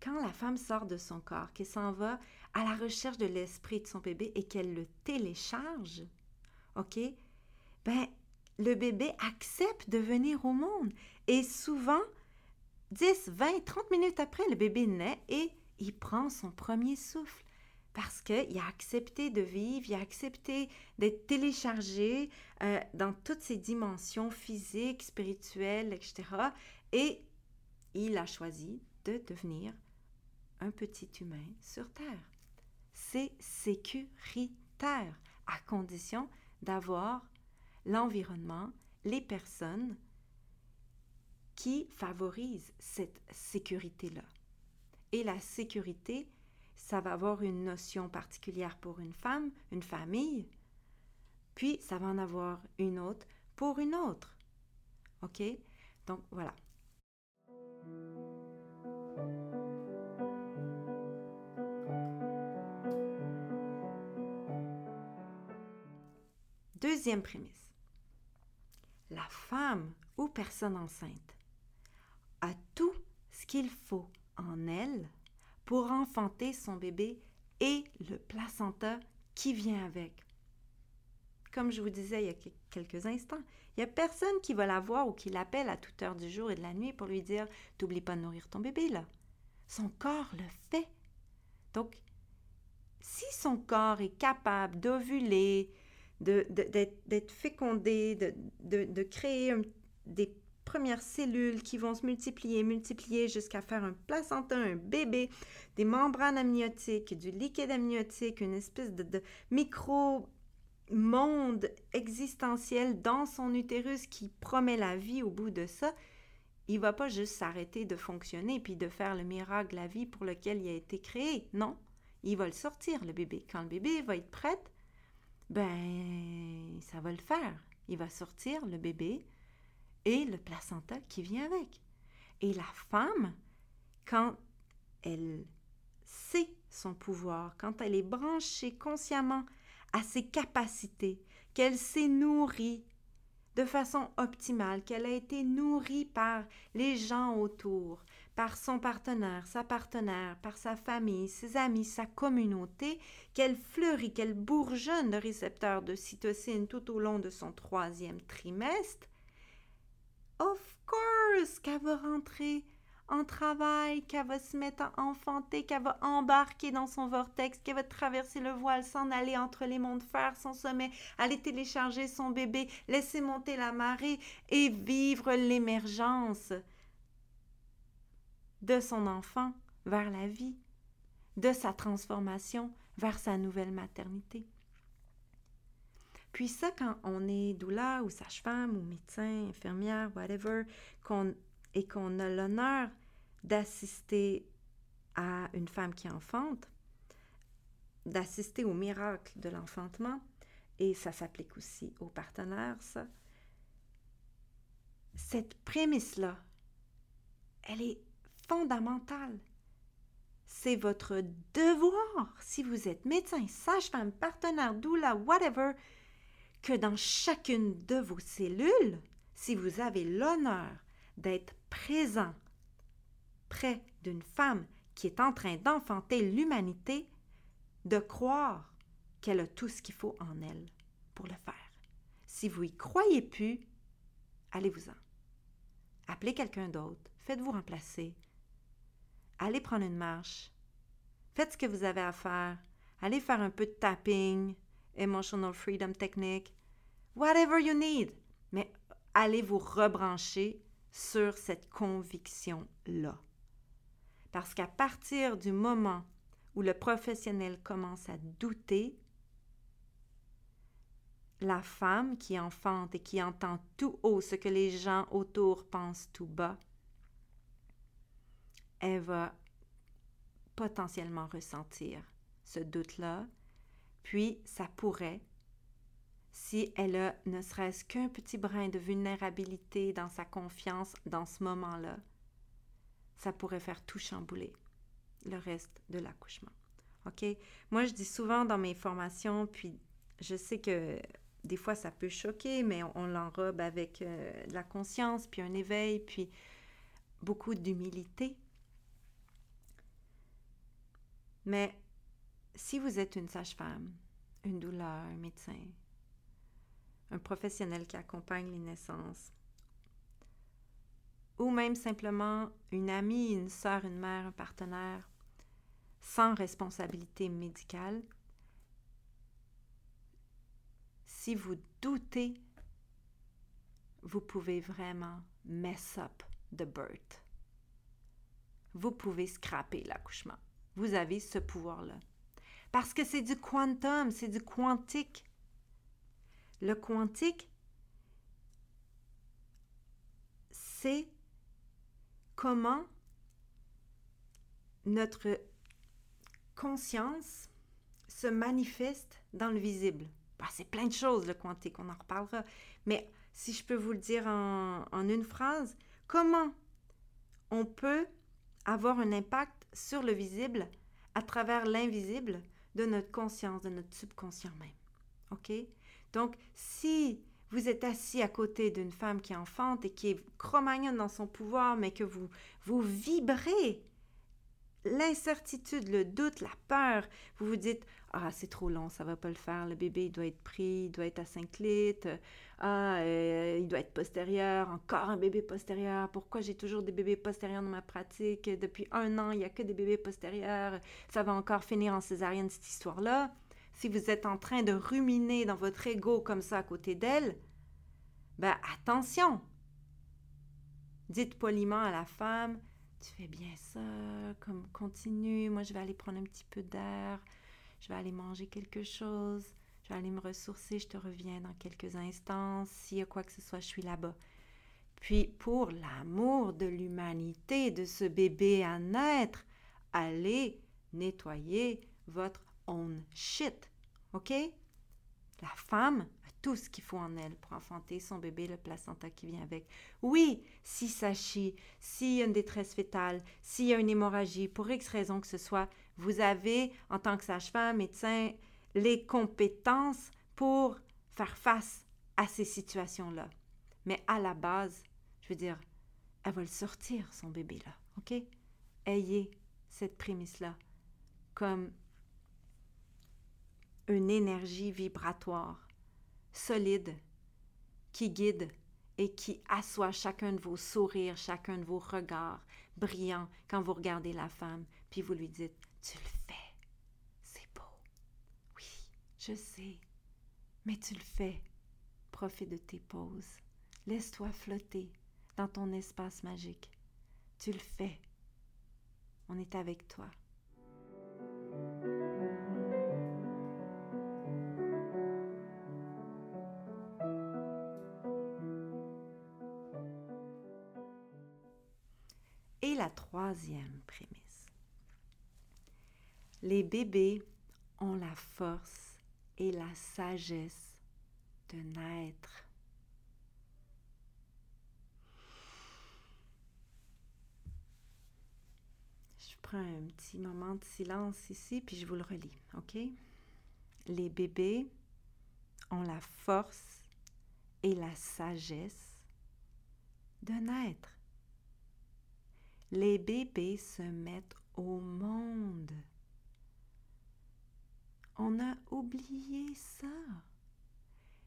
Quand la femme sort de son corps, qu'elle s'en va à la recherche de l'esprit de son bébé et qu'elle le télécharge, OK? Ben, le bébé accepte de venir au monde. Et souvent, 10, 20, 30 minutes après, le bébé naît et il prend son premier souffle parce qu'il a accepté de vivre, il a accepté d'être téléchargé euh, dans toutes ses dimensions physiques, spirituelles, etc. Et il a choisi de devenir un petit humain sur Terre. C'est sécuritaire à condition d'avoir l'environnement, les personnes qui favorisent cette sécurité-là. Et la sécurité, ça va avoir une notion particulière pour une femme, une famille, puis ça va en avoir une autre pour une autre. OK? Donc voilà. Deuxième prémisse femme ou personne enceinte a tout ce qu'il faut en elle pour enfanter son bébé et le placenta qui vient avec. Comme je vous disais il y a quelques instants, il n'y a personne qui va la voir ou qui l'appelle à toute heure du jour et de la nuit pour lui dire T'oublies pas de nourrir ton bébé là. Son corps le fait. Donc, si son corps est capable d'ovuler, d'être fécondé, de, créer des premières cellules qui vont se multiplier, multiplier jusqu'à faire un placenta, un bébé, des membranes amniotiques, du liquide amniotique, une espèce de, micro monde existentiel dans son utérus qui promet la vie au bout de ça, il va pas juste s'arrêter de fonctionner puis de faire le miracle la vie pour lequel il a été créé. Non, il va le sortir, le bébé. Quand le bébé va être prêt, ben, ça va le faire. Il va sortir le bébé et le placenta qui vient avec. Et la femme, quand elle sait son pouvoir, quand elle est branchée consciemment à ses capacités, qu'elle s'est nourrie de façon optimale, qu'elle a été nourrie par les gens autour, par son partenaire, sa partenaire, par sa famille, ses amis, sa communauté, qu'elle fleurit, qu'elle bourgeonne de récepteurs de cytocine tout au long de son troisième trimestre, of course qu'elle va rentrer en travail, qu'elle va se mettre à enfanter, qu'elle va embarquer dans son vortex, qu'elle va traverser le voile, s'en aller entre les mondes, faire son sommet, aller télécharger son bébé, laisser monter la marée et vivre l'émergence de son enfant vers la vie, de sa transformation vers sa nouvelle maternité. Puis ça, quand on est doula ou sage-femme ou médecin, infirmière, whatever, et qu'on a l'honneur d'assister à une femme qui enfante, d'assister au miracle de l'enfantement, et ça s'applique aussi aux partenaires, ça. Cette prémisse-là, elle est fondamentale. C'est votre devoir, si vous êtes médecin, sage-femme, partenaire, doula, whatever, que dans chacune de vos cellules, si vous avez l'honneur d'être présent près d'une femme qui est en train d'enfanter l'humanité, de croire qu'elle a tout ce qu'il faut en elle pour le faire. Si vous y croyez plus, allez-vous-en. Appelez quelqu'un d'autre, faites-vous remplacer. Allez prendre une marche. Faites ce que vous avez à faire. Allez faire un peu de tapping, emotional freedom technique, whatever you need. Mais allez vous rebrancher sur cette conviction-là. Parce qu'à partir du moment où le professionnel commence à douter, la femme qui enfante et qui entend tout haut ce que les gens autour pensent tout bas, elle va potentiellement ressentir ce doute-là, puis ça pourrait, si elle a ne serait-ce qu'un petit brin de vulnérabilité dans sa confiance dans ce moment-là, ça pourrait faire tout chambouler le reste de l'accouchement. OK? Moi, je dis souvent dans mes formations, puis je sais que des fois ça peut choquer, mais on, l'enrobe avec euh, de la conscience, puis un éveil, puis beaucoup d'humilité. Mais si vous êtes une sage-femme, une douleur, un médecin, un professionnel qui accompagne les naissances, ou même simplement une amie, une sœur, une mère, un partenaire, sans responsabilité médicale, si vous doutez, vous pouvez vraiment mess up the birth. Vous pouvez scraper l'accouchement. Vous avez ce pouvoir-là. Parce que c'est du quantum, c'est du quantique. Le quantique, c'est comment notre conscience se manifeste dans le visible. Bah, c'est plein de choses, le quantique, on en reparlera. Mais si je peux vous le dire en, en une phrase, comment on peut avoir un impact sur le visible à travers l'invisible de notre conscience, de notre subconscient même. OK? Donc, si vous êtes assis à côté d'une femme qui enfante et qui est cromagnonne dans son pouvoir, mais que vous, vous vibrez l'incertitude, le doute, la peur, vous vous dites ah c'est trop long, ça va pas le faire, le bébé il doit être pris, il doit être à 5 litres, ah euh, il doit être postérieur, encore un bébé postérieur, pourquoi j'ai toujours des bébés postérieurs dans ma pratique, depuis un an il y a que des bébés postérieurs, ça va encore finir en césarienne cette histoire là. Si vous êtes en train de ruminer dans votre ego comme ça à côté d'elle, ben attention. Dites poliment à la femme tu fais bien ça, comme continue, moi je vais aller prendre un petit peu d'air, je vais aller manger quelque chose, je vais aller me ressourcer, je te reviens dans quelques instants, s'il y a quoi que ce soit, je suis là-bas. Puis pour l'amour de l'humanité, de ce bébé à naître, allez nettoyer votre own shit, ok? La femme tout ce qu'il faut en elle pour enfanter son bébé, le placenta qui vient avec. Oui, si ça chie, s'il y a une détresse fétale, s'il y a une hémorragie, pour X raison que ce soit, vous avez, en tant que sage-femme, médecin, les compétences pour faire face à ces situations-là. Mais à la base, je veux dire, elle va le sortir, son bébé-là, OK? Ayez cette prémisse-là comme une énergie vibratoire solide qui guide et qui assoit chacun de vos sourires, chacun de vos regards brillants quand vous regardez la femme, puis vous lui dites Tu le fais. C'est beau. Oui, je sais. Mais tu le fais. Profite de tes pauses. Laisse-toi flotter dans ton espace magique. Tu le fais. On est avec toi. Troisième prémisse. Les bébés ont la force et la sagesse de naître. Je prends un petit moment de silence ici, puis je vous le relis, OK? Les bébés ont la force et la sagesse de naître. Les bébés se mettent au monde. On a oublié ça.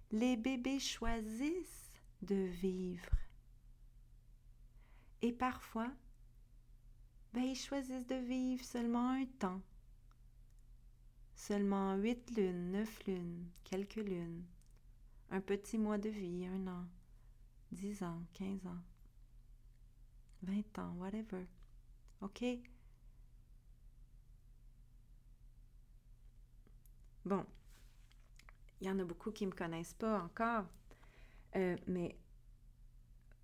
Les bébés choisissent de vivre. Et parfois, ben, ils choisissent de vivre seulement un temps. Seulement huit lunes, neuf lunes, quelques lunes, un petit mois de vie, un an, dix ans, quinze ans, vingt ans, whatever. OK? Bon, il y en a beaucoup qui ne me connaissent pas encore, euh, mais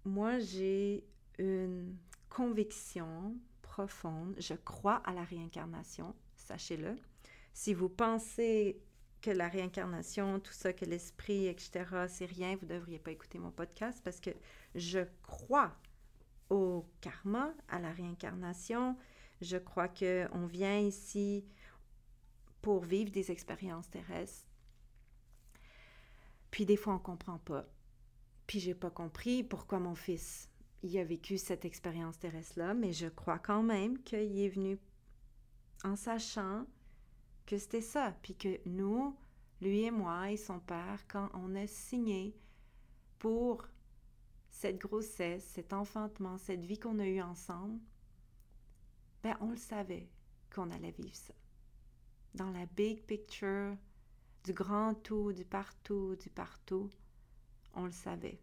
moi, j'ai une conviction profonde. Je crois à la réincarnation, sachez-le. Si vous pensez que la réincarnation, tout ça, que l'esprit, etc., c'est rien, vous ne devriez pas écouter mon podcast parce que je crois au karma, à la réincarnation. Je crois qu'on vient ici pour vivre des expériences terrestres. Puis des fois, on ne comprend pas. Puis j'ai pas compris pourquoi mon fils il a vécu cette expérience terrestre-là, mais je crois quand même qu'il est venu en sachant que c'était ça, puis que nous, lui et moi et son père, quand on a signé pour cette grossesse, cet enfantement, cette vie qu'on a eue ensemble, ben on le savait qu'on allait vivre ça. Dans la big picture, du grand tout, du partout, du partout, on le savait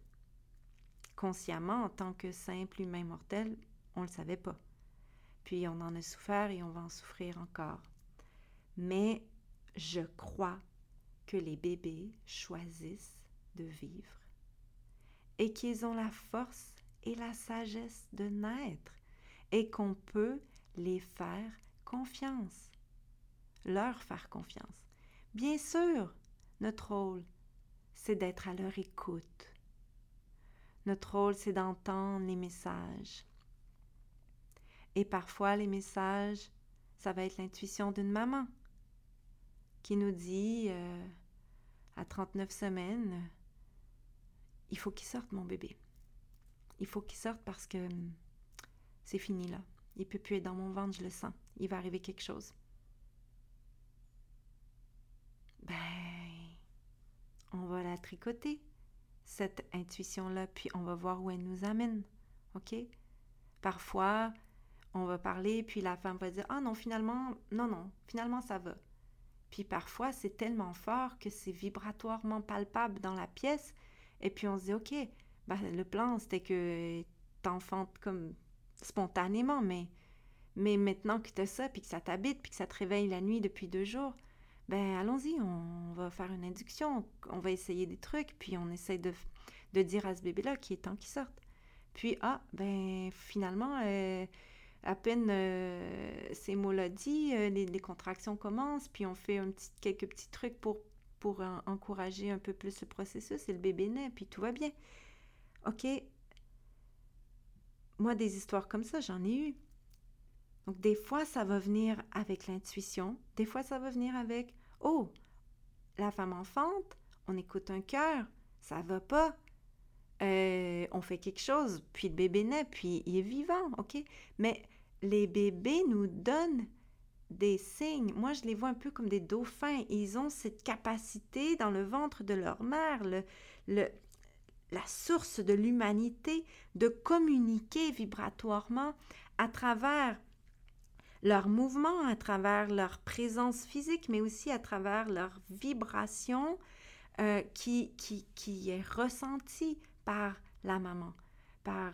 consciemment, en tant que simple humain mortel, on ne le savait pas. Puis on en a souffert et on va en souffrir encore. Mais je crois que les bébés choisissent de vivre et qu'ils ont la force et la sagesse de naître et qu'on peut les faire confiance, leur faire confiance. Bien sûr, notre rôle, c'est d'être à leur écoute, notre rôle, c'est d'entendre les messages. Et parfois, les messages, ça va être l'intuition d'une maman qui nous dit euh, à 39 semaines, il faut qu'il sorte mon bébé. Il faut qu'il sorte parce que hum, c'est fini là. Il peut plus être dans mon ventre, je le sens. Il va arriver quelque chose. Ben, on va la tricoter cette intuition-là, puis on va voir où elle nous amène. OK? Parfois, on va parler, puis la femme va dire Ah non, finalement, non, non, finalement, ça va. Puis parfois, c'est tellement fort que c'est vibratoirement palpable dans la pièce, et puis on se dit Ok, ben, le plan, c'était que t'enfantes comme spontanément, mais, mais maintenant que tu as ça, puis que ça t'habite, puis que ça te réveille la nuit depuis deux jours, ben allons-y, on va faire une induction, on va essayer des trucs, puis on essaie de, de dire à ce bébé-là qu'il est temps qu'il sorte. Puis, ah, ben finalement, euh, à peine euh, ces mots-là dit, euh, les, contractions commencent, puis on fait un petit, quelques petits trucs pour, pour encourager un peu plus le processus, et le bébé naît, puis tout va bien. OK, moi, des histoires comme ça, j'en ai eu. Donc, des fois, ça va venir avec l'intuition, des fois, ça va venir avec Oh, la femme enfante, on écoute un cœur, ça va pas. Euh, on fait quelque chose, puis le bébé naît, puis il est vivant, OK? Mais les bébés nous donnent des signes. Moi, je les vois un peu comme des dauphins. Ils ont cette capacité dans le ventre de leur mère, la source de l'humanité, de communiquer vibratoirement à travers leur mouvement, à travers leur présence physique, mais aussi à travers leur vibration euh, qui, est ressentie par la maman, par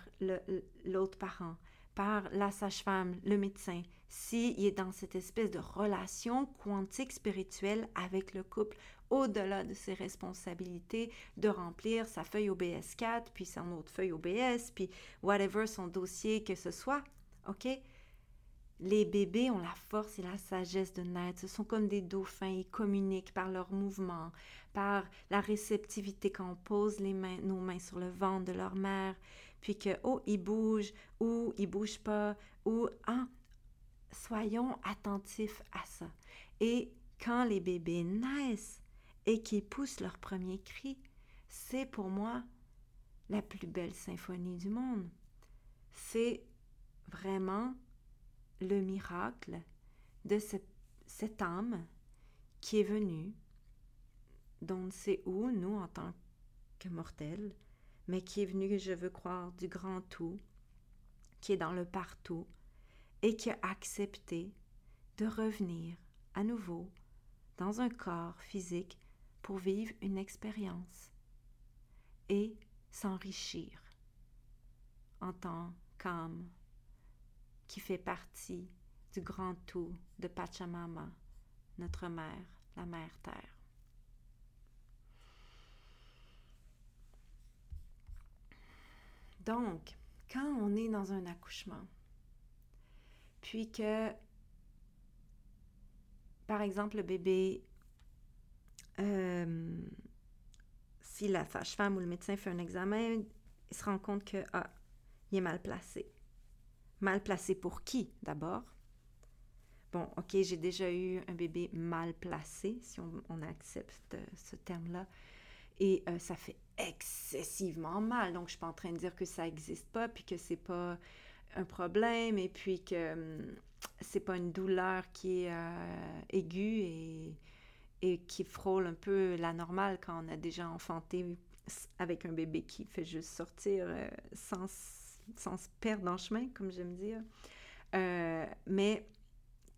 l'autre parent, par la sage-femme, le médecin, s'il est dans cette espèce de relation quantique spirituelle avec le couple, au-delà de ses responsabilités de remplir sa feuille OBS 4, puis son autre feuille OBS, puis whatever son dossier que ce soit, OK? les bébés ont la force et la sagesse de naître. Ce sont comme des dauphins. Ils communiquent par leurs mouvements, par la réceptivité quand on pose les mains, nos mains sur le ventre de leur mère, puis que, oh, ils bougent, ou ils bougent pas, ou, ah, soyons attentifs à ça. Et quand les bébés naissent et qu'ils poussent leur premier cri, c'est pour moi la plus belle symphonie du monde. C'est vraiment le miracle de cette âme qui est venue d'on ne sait où, nous, en tant que mortels, mais qui est venue, je veux croire, du grand tout, qui est dans le partout, et qui a accepté de revenir à nouveau dans un corps physique pour vivre une expérience et s'enrichir en tant qu'âme qui fait partie du grand tout de Pachamama, notre mère, la mère Terre. Donc, quand on est dans un accouchement, puis que, par exemple, le bébé, euh, si la sage-femme ou le médecin fait un examen, il se rend compte que, ah, il est mal placé. Mal placé pour qui, d'abord? Bon, ok, j'ai déjà eu un bébé mal placé, si on, accepte ce terme-là, et euh, ça fait excessivement mal. Donc, je suis pas en train de dire que ça n'existe pas, puis que c'est pas un problème, et puis que hum, c'est pas une douleur qui est euh, aiguë et, et qui frôle un peu la normale quand on a déjà enfanté avec un bébé qui fait juste sortir euh, sans, sans se perdre en chemin, comme j'aime dire. Mais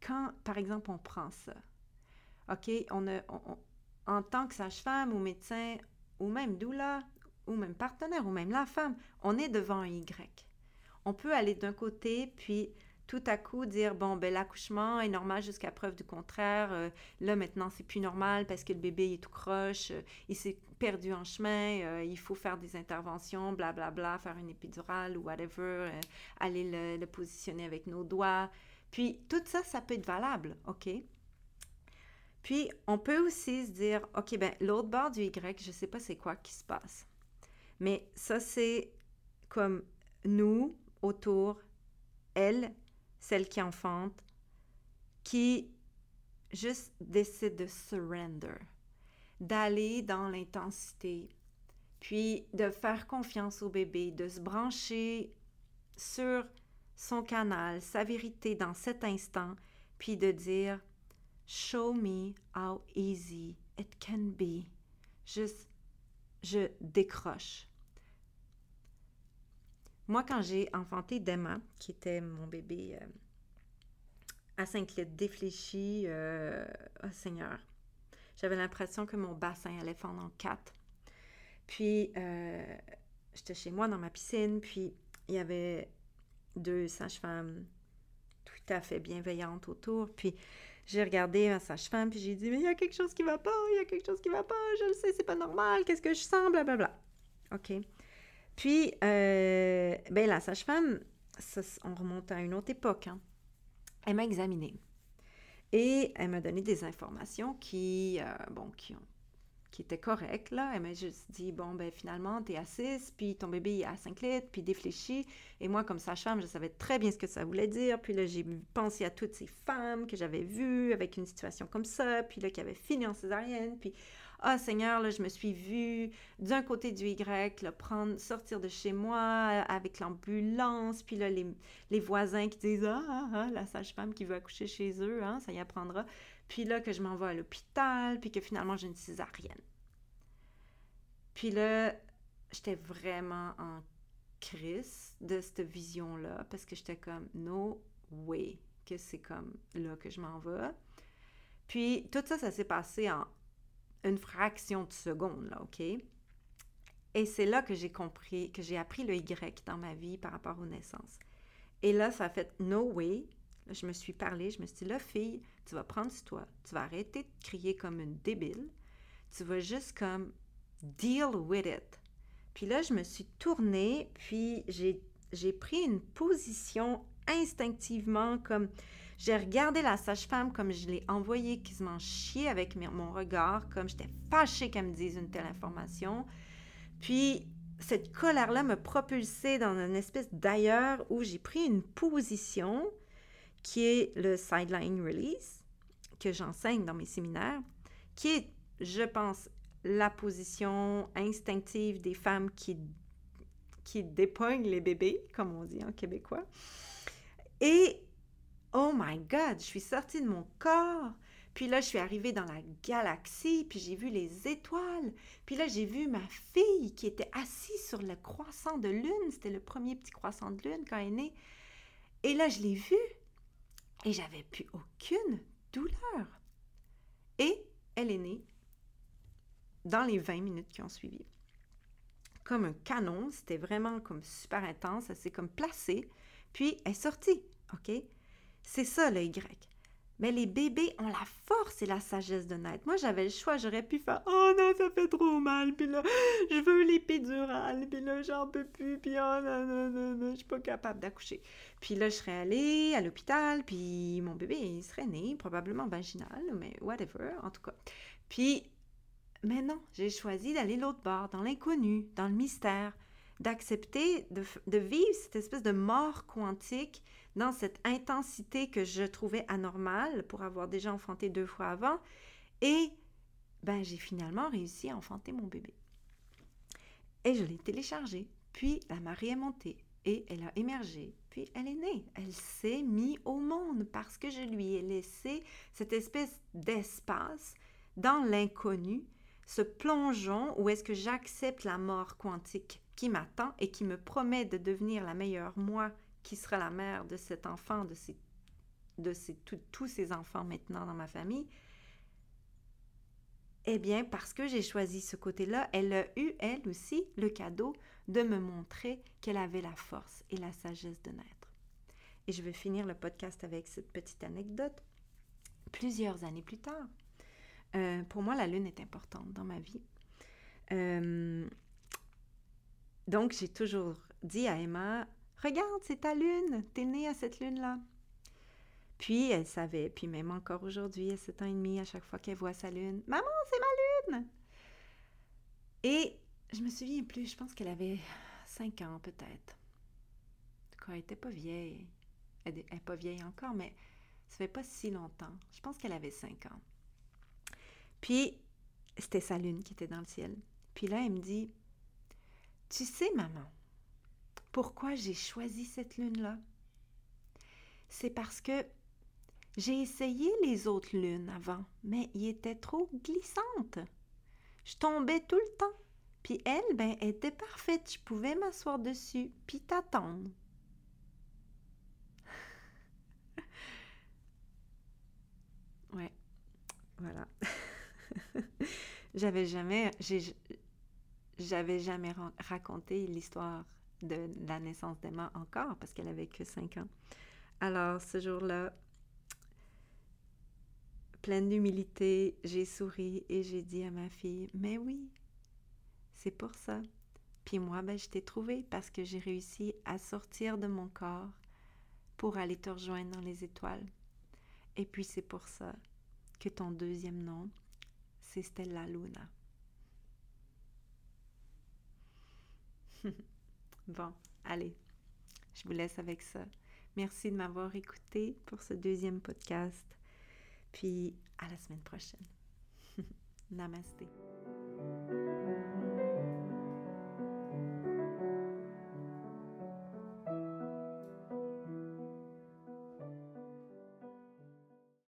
quand, par exemple, on prend ça, OK, on a, en tant que sage-femme ou médecin, ou même doula, ou même partenaire, ou même la femme, on est devant un Y. On peut aller d'un côté, puis tout à coup dire bon ben l'accouchement est normal jusqu'à preuve du contraire euh, là maintenant c'est plus normal parce que le bébé est tout croche euh, il s'est perdu en chemin euh, il faut faire des interventions blablabla bla, bla, faire une épidurale ou whatever aller le, le, positionner avec nos doigts puis tout ça ça peut être valable ok? Puis on peut aussi se dire ok ben l'autre bord du Y je sais pas c'est quoi qui se passe. Mais ça c'est comme nous autour elle celle qui enfante, qui juste décide de surrender, d'aller dans l'intensité, puis de faire confiance au bébé, de se brancher sur son canal, sa vérité dans cet instant, puis de dire Show me how easy it can be. Juste, je décroche. Moi, quand j'ai enfanté Dema, qui était mon bébé euh, à 5 litres défléchi, euh, oh Seigneur, j'avais l'impression que mon bassin allait fondre en quatre. Puis, euh, j'étais chez moi dans ma piscine, puis il y avait deux sages-femmes tout à fait bienveillantes autour. Puis, j'ai regardé ma sage-femme, puis j'ai dit, mais il y a quelque chose qui va pas, il y a quelque chose qui va pas, je le sais, c'est pas normal, qu'est-ce que je sens, blablabla. OK. Puis, euh, ben, la sage-femme, on remonte à une autre époque, hein. elle m'a examinée. Et elle m'a donné des informations qui, euh, bon, qui, ont, qui étaient correctes, là. Elle m'a juste dit, bon, ben finalement, t'es à 6, puis ton bébé est à 5 litres, puis défléchi. Et moi, comme sage-femme, je savais très bien ce que ça voulait dire. Puis là, j'ai pensé à toutes ces femmes que j'avais vues avec une situation comme ça, puis là, qui avaient fini en césarienne, puis ah Seigneur, là, je me suis vue d'un côté du Y, prendre, sortir de chez moi avec l'ambulance, puis là, les, voisins qui disent ah, ah, ah, la sage-femme qui veut accoucher chez eux, hein, ça y apprendra. Puis là, que je m'en vais à l'hôpital, puis que finalement, j'ai une césarienne. Puis là, j'étais vraiment en crise de cette vision-là, parce que j'étais comme, no way, que c'est comme là que je m'en vais. Puis tout ça, ça s'est passé en une fraction de seconde, là, OK? Et c'est là que j'ai compris, que j'ai appris le Y dans ma vie par rapport aux naissances. Et là, ça a fait no way. je me suis parlé, je me suis dit, là, fille, tu vas prendre sur toi, tu vas arrêter de crier comme une débile, tu vas juste comme deal with it. Puis là, je me suis tournée, puis j'ai, pris une position instinctivement, comme j'ai regardé la sage-femme comme je l'ai envoyée quasiment chier avec mon regard, comme j'étais fâchée qu'elle me dise une telle information. Puis cette colère-là me propulsait dans une espèce d'ailleurs où j'ai pris une position qui est le sideline release, que j'enseigne dans mes séminaires, qui est, je pense, la position instinctive des femmes qui, qui les bébés, comme on dit en québécois. Et, oh my God, je suis sortie de mon corps. Puis là, je suis arrivée dans la galaxie, puis j'ai vu les étoiles. Puis là, j'ai vu ma fille qui était assise sur le croissant de lune. C'était le premier petit croissant de lune quand elle est née. Et là, je l'ai vue. Et j'avais plus aucune douleur. Et elle est née dans les 20 minutes qui ont suivi. Comme un canon, c'était vraiment comme super intense, elle s'est comme placée, puis elle est sortie, OK? C'est ça le Y. Mais les bébés ont la force et la sagesse de naître. Moi, j'avais le choix, j'aurais pu faire Oh non, ça fait trop mal, puis là, je veux l'épidurale, puis là, j'en peux plus, puis oh non, non, non, non, je suis pas capable d'accoucher. Puis là, je serais allée à l'hôpital, puis mon bébé, il serait né, probablement vaginal, mais whatever, en tout cas. Puis, mais non, j'ai choisi d'aller l'autre bord, dans l'inconnu, dans le mystère d'accepter de, vivre cette espèce de mort quantique dans cette intensité que je trouvais anormale pour avoir déjà enfanté deux fois avant. Et ben, j'ai finalement réussi à enfanter mon bébé. Et je l'ai téléchargé. Puis la marée est montée et elle a émergé. Puis elle est née. Elle s'est mise au monde parce que je lui ai laissé cette espèce d'espace dans l'inconnu, ce plongeon où est-ce que j'accepte la mort quantique qui m'attend et qui me promet de devenir la meilleure moi qui sera la mère de cet enfant, de, ces, de ces, tous ces enfants maintenant dans ma famille, eh bien, parce que j'ai choisi ce côté-là, elle a eu, elle aussi, le cadeau de me montrer qu'elle avait la force et la sagesse de naître. Et je vais finir le podcast avec cette petite anecdote. Plusieurs années plus tard, euh, pour moi, la lune est importante dans ma vie. Euh, donc, j'ai toujours dit à Emma, regarde, c'est ta lune, t'es née à cette lune-là. Puis elle savait, puis même encore aujourd'hui, à 7 ans et demi, à chaque fois qu'elle voit sa lune, Maman, c'est ma lune! Et je me souviens plus, je pense qu'elle avait 5 ans peut-être. En tout cas, elle n'était pas vieille. Elle n'est pas vieille encore, mais ça fait pas si longtemps. Je pense qu'elle avait 5 ans. Puis, c'était sa lune qui était dans le ciel. Puis là, elle me dit, tu sais, maman, pourquoi j'ai choisi cette lune-là? C'est parce que j'ai essayé les autres lunes avant, mais ils étaient trop glissantes. Je tombais tout le temps. Puis elle, ben, était parfaite. Je pouvais m'asseoir dessus, puis t'attendre. ouais, voilà. J'avais jamais, j'avais jamais raconté l'histoire de la naissance d'Emma encore parce qu'elle avait que 5 ans. Alors, ce jour-là, pleine d'humilité, j'ai souri et j'ai dit à ma fille, mais oui, c'est pour ça. Puis moi, ben, je t'ai trouvé parce que j'ai réussi à sortir de mon corps pour aller te rejoindre dans les étoiles. Et puis c'est pour ça que ton deuxième nom, c'est Stella Luna. bon, allez, je vous laisse avec ça. Merci de m'avoir écouté pour ce deuxième podcast. Puis à la semaine prochaine. Namasté.